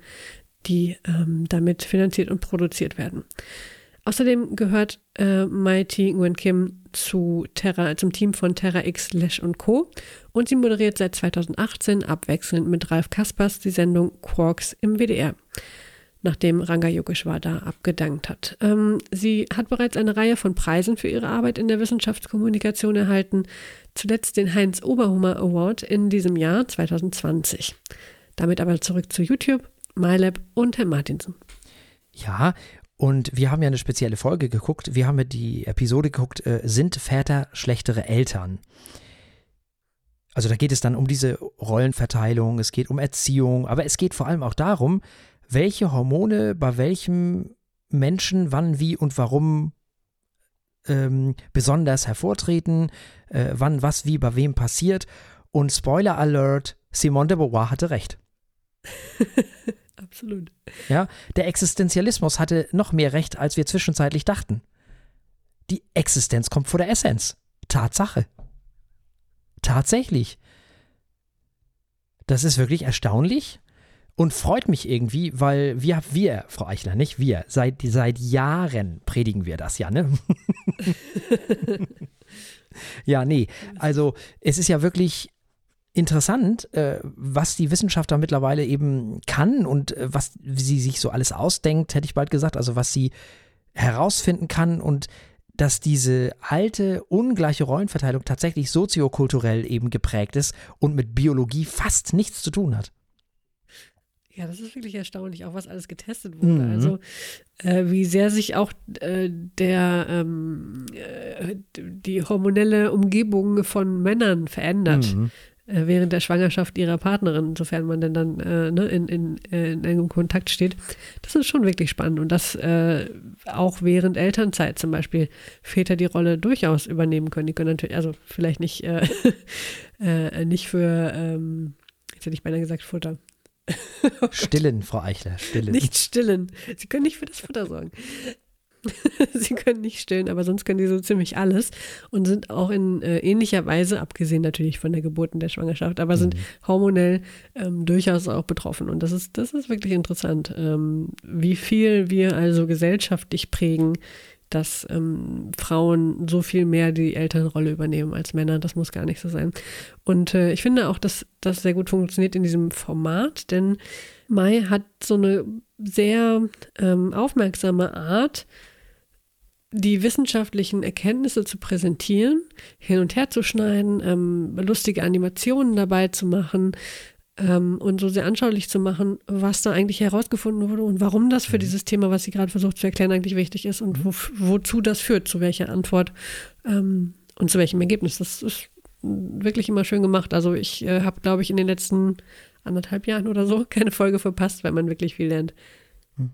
die ähm, damit finanziert und produziert werden. Außerdem gehört äh, Mighty Nguyen Kim zu Terra, zum Team von Terra X, Lash und Co. Und sie moderiert seit 2018 abwechselnd mit Ralf Kaspers die Sendung Quarks im WDR, nachdem Ranga Yogeshwar da abgedankt hat. Ähm, sie hat bereits eine Reihe von Preisen für ihre Arbeit in der Wissenschaftskommunikation erhalten, zuletzt den Heinz Oberhummer Award in diesem Jahr 2020. Damit aber zurück zu YouTube, MyLab und Herr Martinsen. Ja, und wir haben ja eine spezielle Folge geguckt. Wir haben ja die Episode geguckt, äh, sind Väter schlechtere Eltern? Also da geht es dann um diese Rollenverteilung, es geht um Erziehung, aber es geht vor allem auch darum, welche Hormone bei welchem Menschen wann, wie und warum ähm, besonders hervortreten, äh, wann was wie bei wem passiert. Und Spoiler Alert, Simone de Beauvoir hatte recht. *laughs* Absolut. Ja, der Existenzialismus hatte noch mehr Recht, als wir zwischenzeitlich dachten. Die Existenz kommt vor der Essenz. Tatsache. Tatsächlich. Das ist wirklich erstaunlich und freut mich irgendwie, weil wir, wir, Frau Eichler, nicht wir, seit, seit Jahren predigen wir das ja, ne? *laughs* ja, nee, also es ist ja wirklich interessant, äh, was die Wissenschaft mittlerweile eben kann und äh, was sie sich so alles ausdenkt, hätte ich bald gesagt, also was sie herausfinden kann und dass diese alte, ungleiche Rollenverteilung tatsächlich soziokulturell eben geprägt ist und mit Biologie fast nichts zu tun hat. Ja, das ist wirklich erstaunlich, auch was alles getestet wurde. Mhm. Also äh, wie sehr sich auch äh, der ähm, äh, die hormonelle Umgebung von Männern verändert. Mhm. Äh, während der Schwangerschaft ihrer Partnerin, sofern man denn dann äh, ne, in, in, in engem Kontakt steht. Das ist schon wirklich spannend. Und dass äh, auch während Elternzeit zum Beispiel Väter die Rolle durchaus übernehmen können. Die können natürlich, also vielleicht nicht, äh, *laughs* äh, nicht für, ähm, jetzt hätte ich beinahe gesagt, Futter. *laughs* stillen, Frau Eichler, stillen. Nicht stillen. Sie können nicht für das Futter sorgen. *laughs* sie können nicht stillen, aber sonst können sie so ziemlich alles und sind auch in äh, ähnlicher Weise, abgesehen natürlich von der Geburt und der Schwangerschaft, aber sind mhm. hormonell ähm, durchaus auch betroffen. Und das ist, das ist wirklich interessant, ähm, wie viel wir also gesellschaftlich prägen, dass ähm, Frauen so viel mehr die Elternrolle übernehmen als Männer. Das muss gar nicht so sein. Und äh, ich finde auch, dass das sehr gut funktioniert in diesem Format, denn Mai hat so eine sehr ähm, aufmerksame Art, die wissenschaftlichen Erkenntnisse zu präsentieren, hin und her zu schneiden, ähm, lustige Animationen dabei zu machen ähm, und so sehr anschaulich zu machen, was da eigentlich herausgefunden wurde und warum das für mhm. dieses Thema, was sie gerade versucht zu erklären, eigentlich wichtig ist und wo, wozu das führt, zu welcher Antwort ähm, und zu welchem Ergebnis. Das ist wirklich immer schön gemacht. Also ich äh, habe, glaube ich, in den letzten anderthalb Jahren oder so *laughs* keine Folge verpasst, weil man wirklich viel lernt. Hm.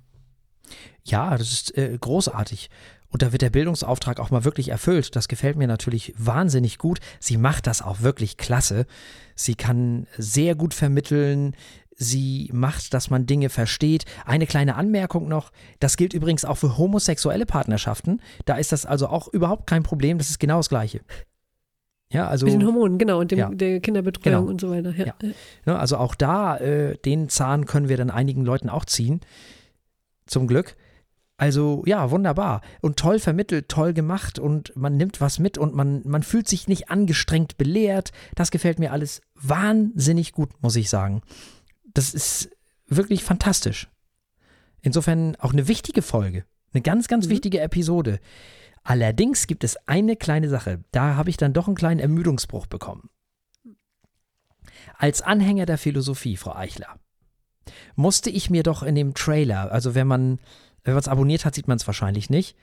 Ja, das ist äh, großartig. Und da wird der Bildungsauftrag auch mal wirklich erfüllt. Das gefällt mir natürlich wahnsinnig gut. Sie macht das auch wirklich klasse. Sie kann sehr gut vermitteln. Sie macht, dass man Dinge versteht. Eine kleine Anmerkung noch. Das gilt übrigens auch für homosexuelle Partnerschaften. Da ist das also auch überhaupt kein Problem. Das ist genau das Gleiche. Ja, also, Mit den Hormonen, genau, und dem, ja, der Kinderbetreuung genau, und so weiter. Ja. ja. Also auch da, äh, den Zahn können wir dann einigen Leuten auch ziehen. Zum Glück. Also ja, wunderbar und toll vermittelt, toll gemacht und man nimmt was mit und man, man fühlt sich nicht angestrengt belehrt. Das gefällt mir alles wahnsinnig gut, muss ich sagen. Das ist wirklich fantastisch. Insofern auch eine wichtige Folge, eine ganz, ganz mhm. wichtige Episode. Allerdings gibt es eine kleine Sache, da habe ich dann doch einen kleinen Ermüdungsbruch bekommen. Als Anhänger der Philosophie, Frau Eichler, musste ich mir doch in dem Trailer, also wenn man wenn man es abonniert hat, sieht man es wahrscheinlich nicht.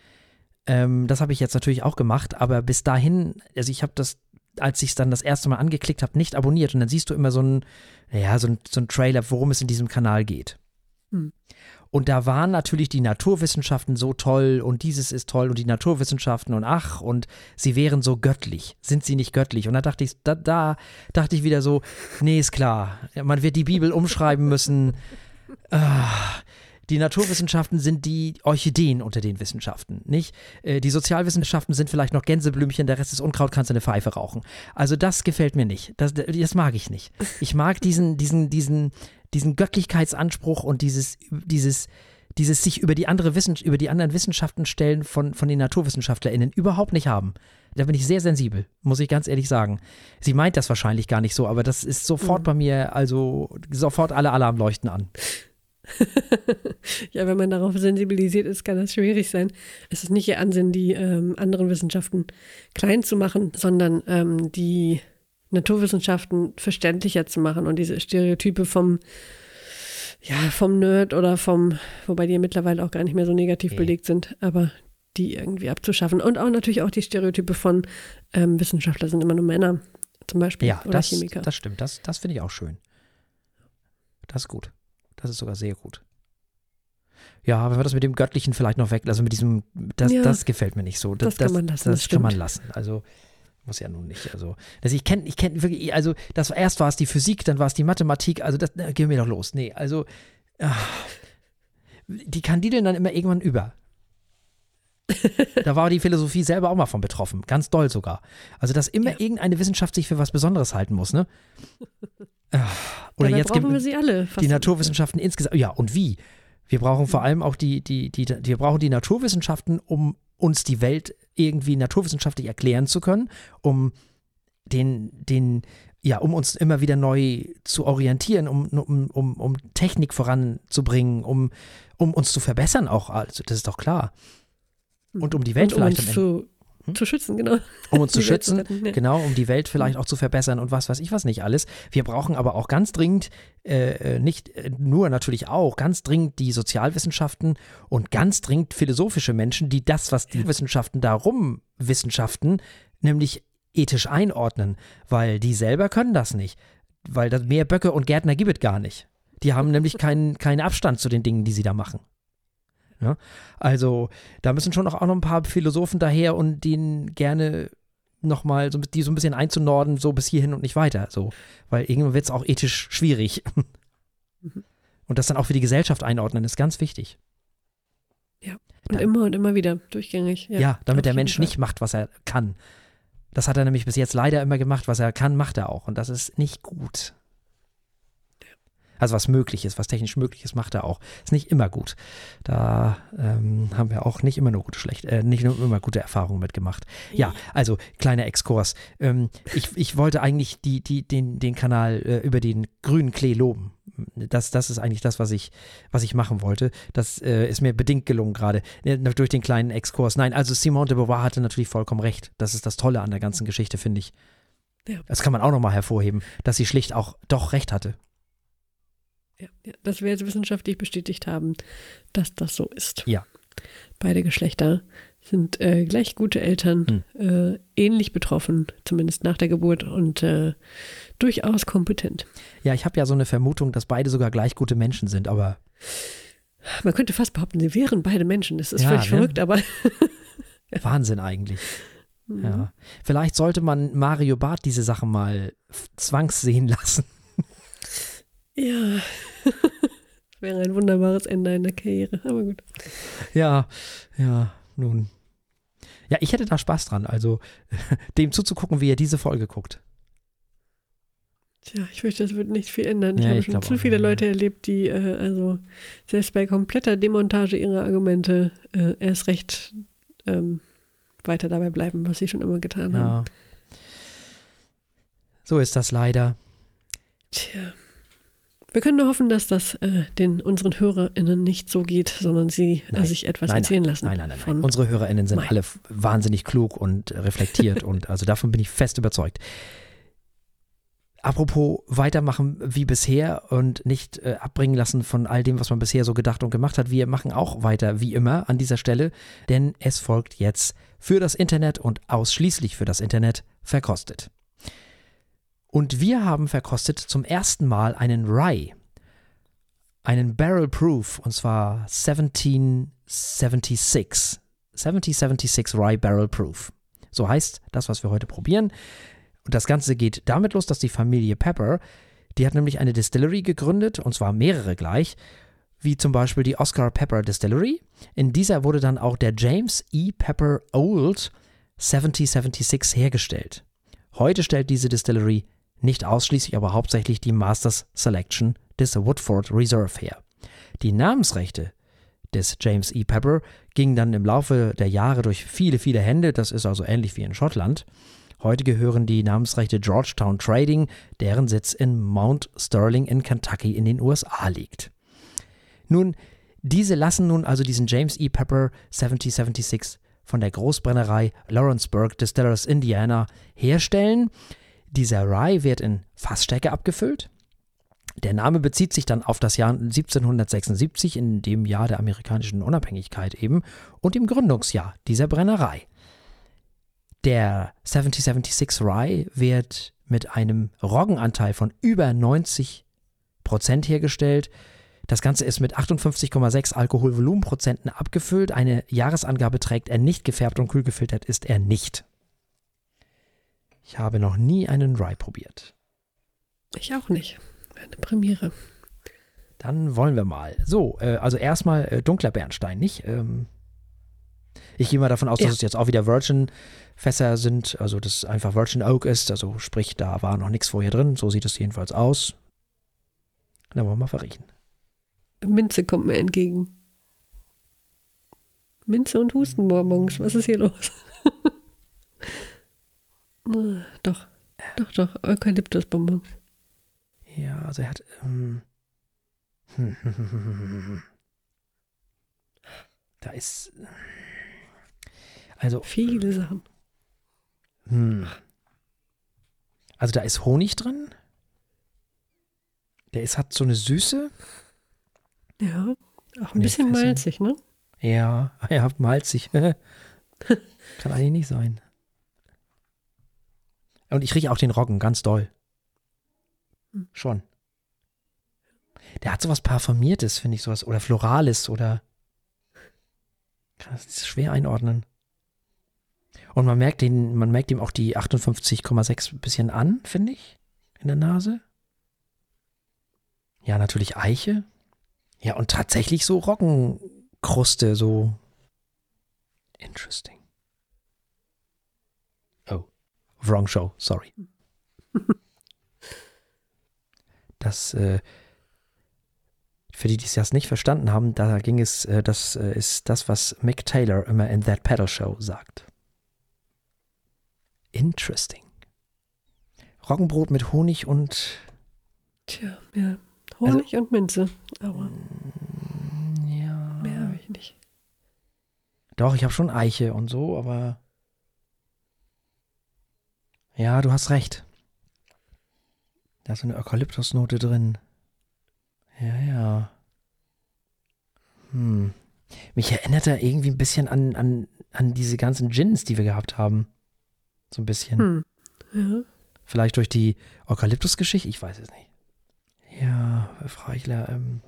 Ähm, das habe ich jetzt natürlich auch gemacht, aber bis dahin, also ich habe das, als ich es dann das erste Mal angeklickt habe, nicht abonniert und dann siehst du immer so ein, ja, so ein, so Trailer, worum es in diesem Kanal geht. Hm. Und da waren natürlich die Naturwissenschaften so toll und dieses ist toll und die Naturwissenschaften und ach und sie wären so göttlich. Sind sie nicht göttlich? Und da dachte ich, da, da dachte ich wieder so, nee, ist klar. Man wird die Bibel umschreiben müssen. Ah, die Naturwissenschaften sind die Orchideen unter den Wissenschaften, nicht? Äh, die Sozialwissenschaften sind vielleicht noch Gänseblümchen, der Rest ist Unkraut, kannst du eine Pfeife rauchen. Also das gefällt mir nicht. Das, das mag ich nicht. Ich mag diesen, diesen, diesen, diesen Göttlichkeitsanspruch und dieses, dieses, dieses sich über die andere Wissen, über die anderen Wissenschaften stellen von, von den NaturwissenschaftlerInnen überhaupt nicht haben. Da bin ich sehr sensibel, muss ich ganz ehrlich sagen. Sie meint das wahrscheinlich gar nicht so, aber das ist sofort mhm. bei mir, also sofort alle Alarmleuchten an. *laughs* ja, wenn man darauf sensibilisiert ist, kann das schwierig sein. Es ist nicht ihr Ansinn, die ähm, anderen Wissenschaften klein zu machen, sondern ähm, die Naturwissenschaften verständlicher zu machen und diese Stereotype vom ja, vom Nerd oder vom, wobei die ja mittlerweile auch gar nicht mehr so negativ okay. belegt sind, aber die irgendwie abzuschaffen. Und auch natürlich auch die Stereotype von ähm, Wissenschaftler sind immer nur Männer, zum Beispiel. Ja, oder das, Chemiker. das stimmt. Das, das finde ich auch schön. Das ist gut. Das ist sogar sehr gut. Ja, wenn wir das mit dem Göttlichen vielleicht noch weg, also mit diesem, das, ja, das gefällt mir nicht so. Das, das kann man lassen. Das, das kann man lassen. Also muss ja nun nicht. Also, das, ich kenne, ich kenne wirklich, also das erst war es die Physik, dann war es die Mathematik, also das, na, gehen wir doch los. Nee, also ach, die kandideln dann immer irgendwann über. da war die Philosophie selber auch mal von betroffen, ganz doll sogar. Also, dass immer ja. irgendeine Wissenschaft sich für was Besonderes halten muss, ne? Oder Dabei jetzt gibt wir sie alle. Die Naturwissenschaften insgesamt. Ja, und wie? Wir brauchen vor allem auch die, die, die, die, wir brauchen die Naturwissenschaften, um uns die Welt irgendwie naturwissenschaftlich erklären zu können, um den, den, ja, um uns immer wieder neu zu orientieren, um, um, um, um Technik voranzubringen, um, um uns zu verbessern auch. Also, das ist doch klar. Und um die Welt und um vielleicht uns zu hm? Zu schützen, genau. Um uns *laughs* zu schützen, zu retten, ja. genau, um die Welt vielleicht auch zu verbessern und was weiß ich was nicht alles. Wir brauchen aber auch ganz dringend, äh, äh nicht äh, nur natürlich auch, ganz dringend die Sozialwissenschaften und ganz dringend philosophische Menschen, die das, was die Wissenschaften darum Wissenschaften, nämlich ethisch einordnen, weil die selber können das nicht. Weil das mehr Böcke und Gärtner gibt es gar nicht. Die haben *laughs* nämlich keinen, keinen Abstand zu den Dingen, die sie da machen. Ja? Also da müssen schon auch noch ein paar Philosophen daher und denen gerne nochmal, so, die so ein bisschen einzunorden, so bis hierhin und nicht weiter. So. Weil irgendwann wird es auch ethisch schwierig. Mhm. *laughs* Und das dann auch für die Gesellschaft einordnen, ist ganz wichtig. Ja, und dann, immer und immer wieder durchgängig. Ja, ja damit der Mensch Fall. nicht macht, was er kann. Das hat er nämlich bis jetzt leider immer gemacht, was er kann, macht er auch. Und das ist nicht gut. Also was möglich ist, was technisch möglich ist, macht er auch. Ist nicht immer gut. Da ähm, haben wir auch nicht immer nur gute, schlecht, äh, nicht nur immer gute Erfahrungen mitgemacht. Ja, also kleiner Exkurs. Ähm, ich, ich wollte eigentlich die, die, den, den Kanal äh, über den grünen Klee loben. Das, das ist eigentlich das, was ich, was ich machen wollte. Das äh, ist mir bedingt gelungen gerade äh, durch den kleinen Exkurs. Nein, also Simone de Beauvoir hatte natürlich vollkommen recht. Das ist das Tolle an der ganzen Geschichte, finde ich. Das kann man auch nochmal hervorheben, dass sie schlicht auch doch recht hatte ja, ja, dass wir jetzt wissenschaftlich bestätigt haben, dass das so ist. Ja. Beide Geschlechter sind äh, gleich gute Eltern, hm. äh, ähnlich betroffen, zumindest nach der Geburt und äh, durchaus kompetent. Ja, ich habe ja so eine Vermutung, dass beide sogar gleich gute Menschen sind, aber. Man könnte fast behaupten, sie wären beide Menschen. Das ist ja, völlig ne? verrückt, aber. *laughs* Wahnsinn eigentlich. Mhm. Ja. Vielleicht sollte man Mario Barth diese Sachen mal zwangssehen lassen. Ja. *laughs* Wäre ein wunderbares Ende einer Karriere, aber gut. Ja, ja, nun. Ja, ich hätte da Spaß dran, also *laughs* dem zuzugucken, wie er diese Folge guckt. Tja, ich fürchte, das wird nicht viel ändern. Ich Ja, habe ich schon zu viele ja. Leute erlebt, die äh, also selbst bei kompletter Demontage ihrer Argumente äh, erst recht ähm, weiter dabei bleiben, was sie schon immer getan haben. Ja. So ist das leider. Tja. Wir können nur hoffen, dass das äh, den unseren HörerInnen nicht so geht, sondern sie äh, sich etwas Nein, erzählen lassen. Nein, nein, nein. nein. Unsere HörerInnen sind alle wahnsinnig klug und reflektiert *laughs* und also davon bin ich fest überzeugt. Apropos weitermachen wie bisher und nicht äh, abbringen lassen von all dem, was man bisher so gedacht und gemacht hat. Wir machen auch weiter wie immer an dieser Stelle, denn es folgt jetzt für das Internet und ausschließlich für das Internet verkostet. Und wir haben verkostet zum ersten Mal einen Rye, einen Barrel Proof, und zwar 1776. 1776 Rye Barrel Proof. So heißt das, was wir heute probieren. Und das Ganze geht damit los, dass die Familie Pepper, die hat nämlich eine Distillery gegründet, und zwar mehrere gleich, wie zum Beispiel die Oscar Pepper Distillery. In dieser wurde dann auch der James E. Pepper Old 7076 hergestellt. Heute stellt diese Distillery nicht ausschließlich, aber hauptsächlich die Masters Selection des Woodford Reserve her. Die Namensrechte des James E. Pepper gingen dann im Laufe der Jahre durch viele, viele Hände. Das ist also ähnlich wie in Schottland. Heute gehören die Namensrechte Georgetown Trading, deren Sitz in Mount Sterling in Kentucky in den USA liegt. Nun, diese lassen nun also diesen James E. Pepper 7076 von der Großbrennerei Lawrenceburg Distillers Indiana herstellen. Dieser Rye wird in Fassstärke abgefüllt. Der Name bezieht sich dann auf das Jahr 1776, in dem Jahr der amerikanischen Unabhängigkeit eben, und dem Gründungsjahr dieser Brennerei. Der 7076 Rye wird mit einem Roggenanteil von über 90 Prozent hergestellt. Das Ganze ist mit 58,6 Alkoholvolumenprozenten abgefüllt. Eine Jahresangabe trägt er nicht, gefärbt und kühl gefiltert ist er nicht. Ich habe noch nie einen Rye probiert. Ich auch nicht. Eine Premiere. Dann wollen wir mal. So, äh, also erstmal äh, dunkler Bernstein, nicht? Ähm, ich gehe mal davon aus, Ja. dass es jetzt auch wieder Virgin-Fässer sind, also dass es einfach Virgin Oak ist, also sprich, da war noch nichts vorher drin, so sieht es jedenfalls aus. Dann wollen wir mal verriechen. Minze kommt mir entgegen. Minze und Hustenbonbons. Was ist hier los? *laughs* Doch. Doch, doch. Eukalyptusbonbons. Ja, also er hat. Ähm, da ist. Also, Viele Sachen. hm. Also da ist Honig drin. Der ist, hat so eine Süße. Ja. Auch ein bisschen malzig, ne? Ja, *laughs* ja, malzig. *laughs* Kann eigentlich nicht sein. Und ich rieche auch den Roggen ganz doll. Hm. Schon. Der hat sowas Parfümiertes, finde ich, sowas. Oder Florales oder. Kann das schwer einordnen. Und man merkt, den, man merkt ihm auch die 58,6 ein bisschen an, finde ich. In der Nase. Ja, natürlich Eiche. Ja, und tatsächlich so Roggenkruste, so. Interesting. Oh, wrong show, sorry. *laughs* Das, äh, für die, die es jetzt nicht verstanden haben, da ging es, äh, das äh, ist das, was Mick Taylor immer in That Pedal Show sagt. Interesting. Roggenbrot mit Honig und Tja, ja. Honig und Minze. Aber ja. mehr habe ich nicht. Doch, ich habe schon Eiche und so, aber. Ja, du hast recht. Da ist so eine Eukalyptusnote drin. Ja, ja. Hm. Mich erinnert er irgendwie ein bisschen an, an, an diese ganzen Gins, die wir gehabt haben. So ein bisschen. Hm. Ja. Vielleicht durch die Eukalyptusgeschichte? Ich weiß es nicht. Ja, Frau Eichler, ähm,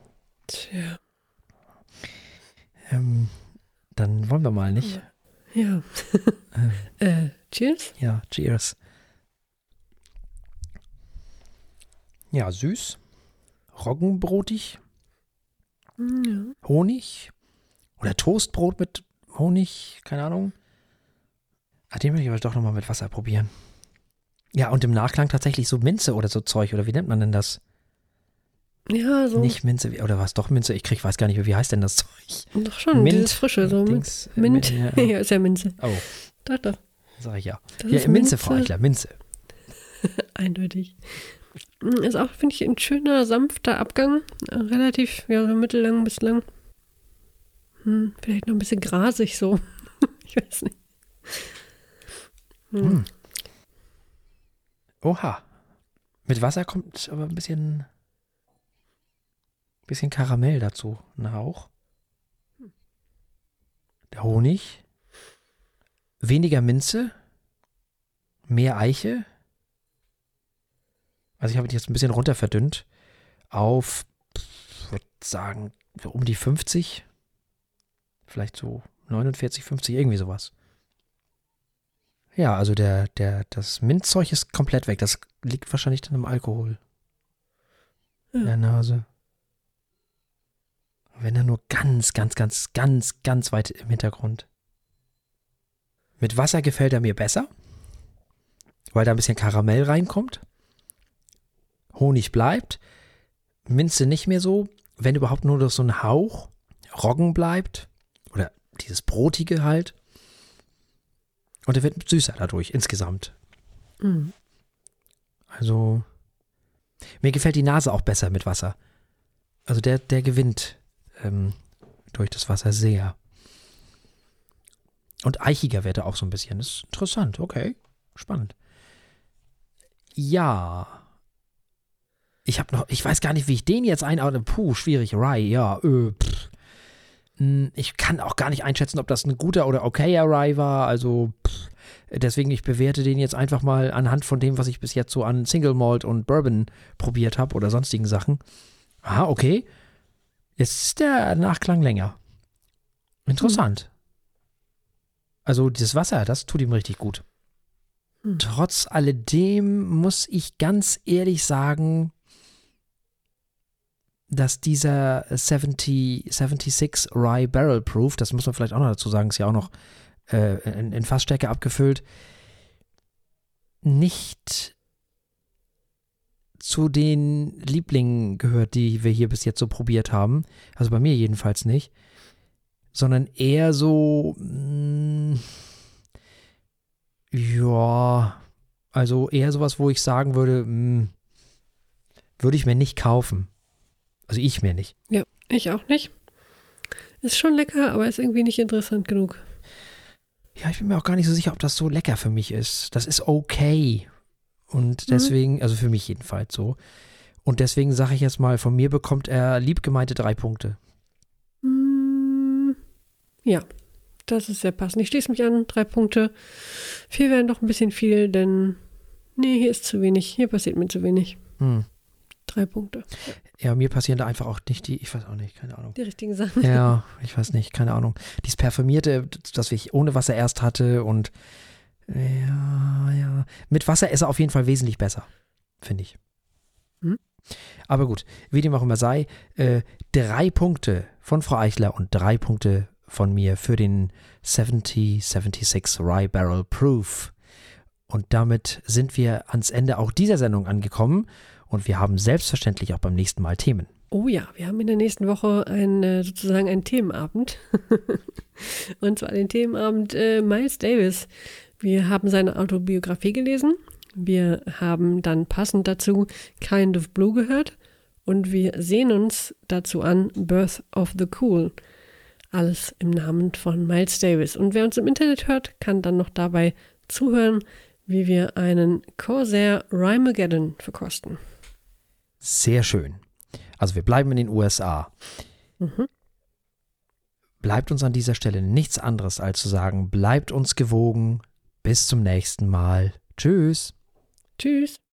Tja. ähm, dann wollen wir mal nicht. Ja. Ähm, *laughs* Äh, cheers. Ja, cheers. Ja, süß. Roggenbrotig. Hm, Ja. Honig. Oder Toastbrot mit Honig. Keine Ahnung. Ah, den will ich aber doch nochmal mit Wasser probieren. Ja, und im Nachklang tatsächlich so Minze oder so Zeug, oder wie nennt man denn das? Ja, so. Nicht Minze, oder was? Doch Minze, ich krieg, weiß gar nicht mehr, wie heißt denn das Zeug? Doch schon, Mint, dieses frische, so Mint. Dings, äh, Mint. ja. *laughs* Ja, ist ja Minze. Oh, Doch, doch. sag ich ja. Das Ja, ist Minze, Frau Eichler, Minze. *laughs* Eindeutig. Ist auch, finde ich, ein schöner, sanfter Abgang. Äh, Relativ, ja, mittellang bis lang. Hm, vielleicht noch ein bisschen grasig so. *laughs* ich weiß nicht. Hm. Oha. Mit Wasser kommt aber ein bisschen, bisschen Karamell dazu. Ein Hauch. Der Honig. Weniger Minze. Mehr Eiche. Also ich habe ihn jetzt ein bisschen runter verdünnt. Auf, ich würde sagen, um die 50. Vielleicht so 49, 50, irgendwie sowas. Ja, also der, der, das Minzzeug ist komplett weg. Das liegt wahrscheinlich dann im Alkohol. In der Nase. Wenn er nur ganz, ganz, ganz, ganz, ganz weit im Hintergrund. Mit Wasser gefällt er mir besser, weil da ein bisschen Karamell reinkommt. Honig bleibt. Minze nicht mehr so. Wenn überhaupt nur noch so ein Hauch. Roggen bleibt. Oder dieses Brotige halt. Und er wird süßer dadurch insgesamt. Mhm. Also, mir gefällt die Nase auch besser mit Wasser. Also der, der gewinnt ähm, durch das Wasser sehr. Und eichiger wird er auch so ein bisschen. Das ist interessant, okay. Spannend. Ja. Ich habe noch, ich weiß gar nicht, wie ich den jetzt einordne. Puh, schwierig. Rye, ja. Äh, pff. Hm, Ich kann auch gar nicht einschätzen, ob das ein guter oder okayer Rye war. Also, pff. deswegen, ich bewerte den jetzt einfach mal anhand von dem, was ich bis jetzt so an Single Malt und Bourbon probiert habe oder sonstigen Sachen. Aha, okay. Jetzt ist der Nachklang länger. Interessant. Also, das Wasser, das tut ihm richtig gut. Hm. Trotz alledem muss ich ganz ehrlich sagen, dass dieser 70, 76 Rye Barrel Proof, das muss man vielleicht auch noch dazu sagen, ist ja auch noch äh, in, in Fassstärke abgefüllt, nicht zu den Lieblingen gehört, die wir hier bis jetzt so probiert haben. Also bei mir jedenfalls nicht. Sondern eher so, mh, ja, also eher sowas, wo ich sagen würde, mh, würde ich mir nicht kaufen. Also ich mir nicht. Ja, ich auch nicht. Ist schon lecker, aber ist irgendwie nicht interessant genug. Ja, ich bin mir auch gar nicht so sicher, ob das so lecker für mich ist. Das ist okay. Und deswegen, also für mich jedenfalls so. Und deswegen sage ich jetzt mal, von mir bekommt er liebgemeinte drei Punkte. Mm, Ja, das ist sehr passend. Ich schließe mich an. Drei Punkte. Vier wären doch ein bisschen viel, denn nee, hier ist zu wenig. Hier passiert mir zu wenig. Hm. Drei Punkte. Ja, mir passieren da einfach auch nicht die, ich weiß auch nicht, keine Ahnung. Die richtigen Sachen. Ja, *laughs* ich weiß nicht, keine Ahnung. Dieses Parfümierte, das ich ohne Wasser erst hatte und ja, ja. Mit Wasser ist er auf jeden Fall wesentlich besser, finde ich. Hm? Aber gut, wie dem auch immer sei, äh, drei Punkte von Frau Eichler und drei Punkte von mir für den 7076 Rye Barrel Proof. Und damit sind wir ans Ende auch dieser Sendung angekommen und wir haben selbstverständlich auch beim nächsten Mal Themen. Oh ja, wir haben in der nächsten Woche ein, äh, sozusagen einen Themenabend. *laughs* Und zwar den Themenabend äh, Miles Davis. Wir haben seine Autobiografie gelesen. Wir haben dann passend dazu Kind of Blue gehört. Und wir sehen uns dazu an Birth of the Cool. Alles im Namen von Miles Davis. Und wer uns im Internet hört, kann dann noch dabei zuhören, wie wir einen Corsair Rhymageddon verkosten. Sehr schön. Also wir bleiben in den USA. Mhm. Bleibt uns an dieser Stelle nichts anderes als zu sagen, bleibt uns gewogen. Bis zum nächsten Mal. Tschüss. Tschüss.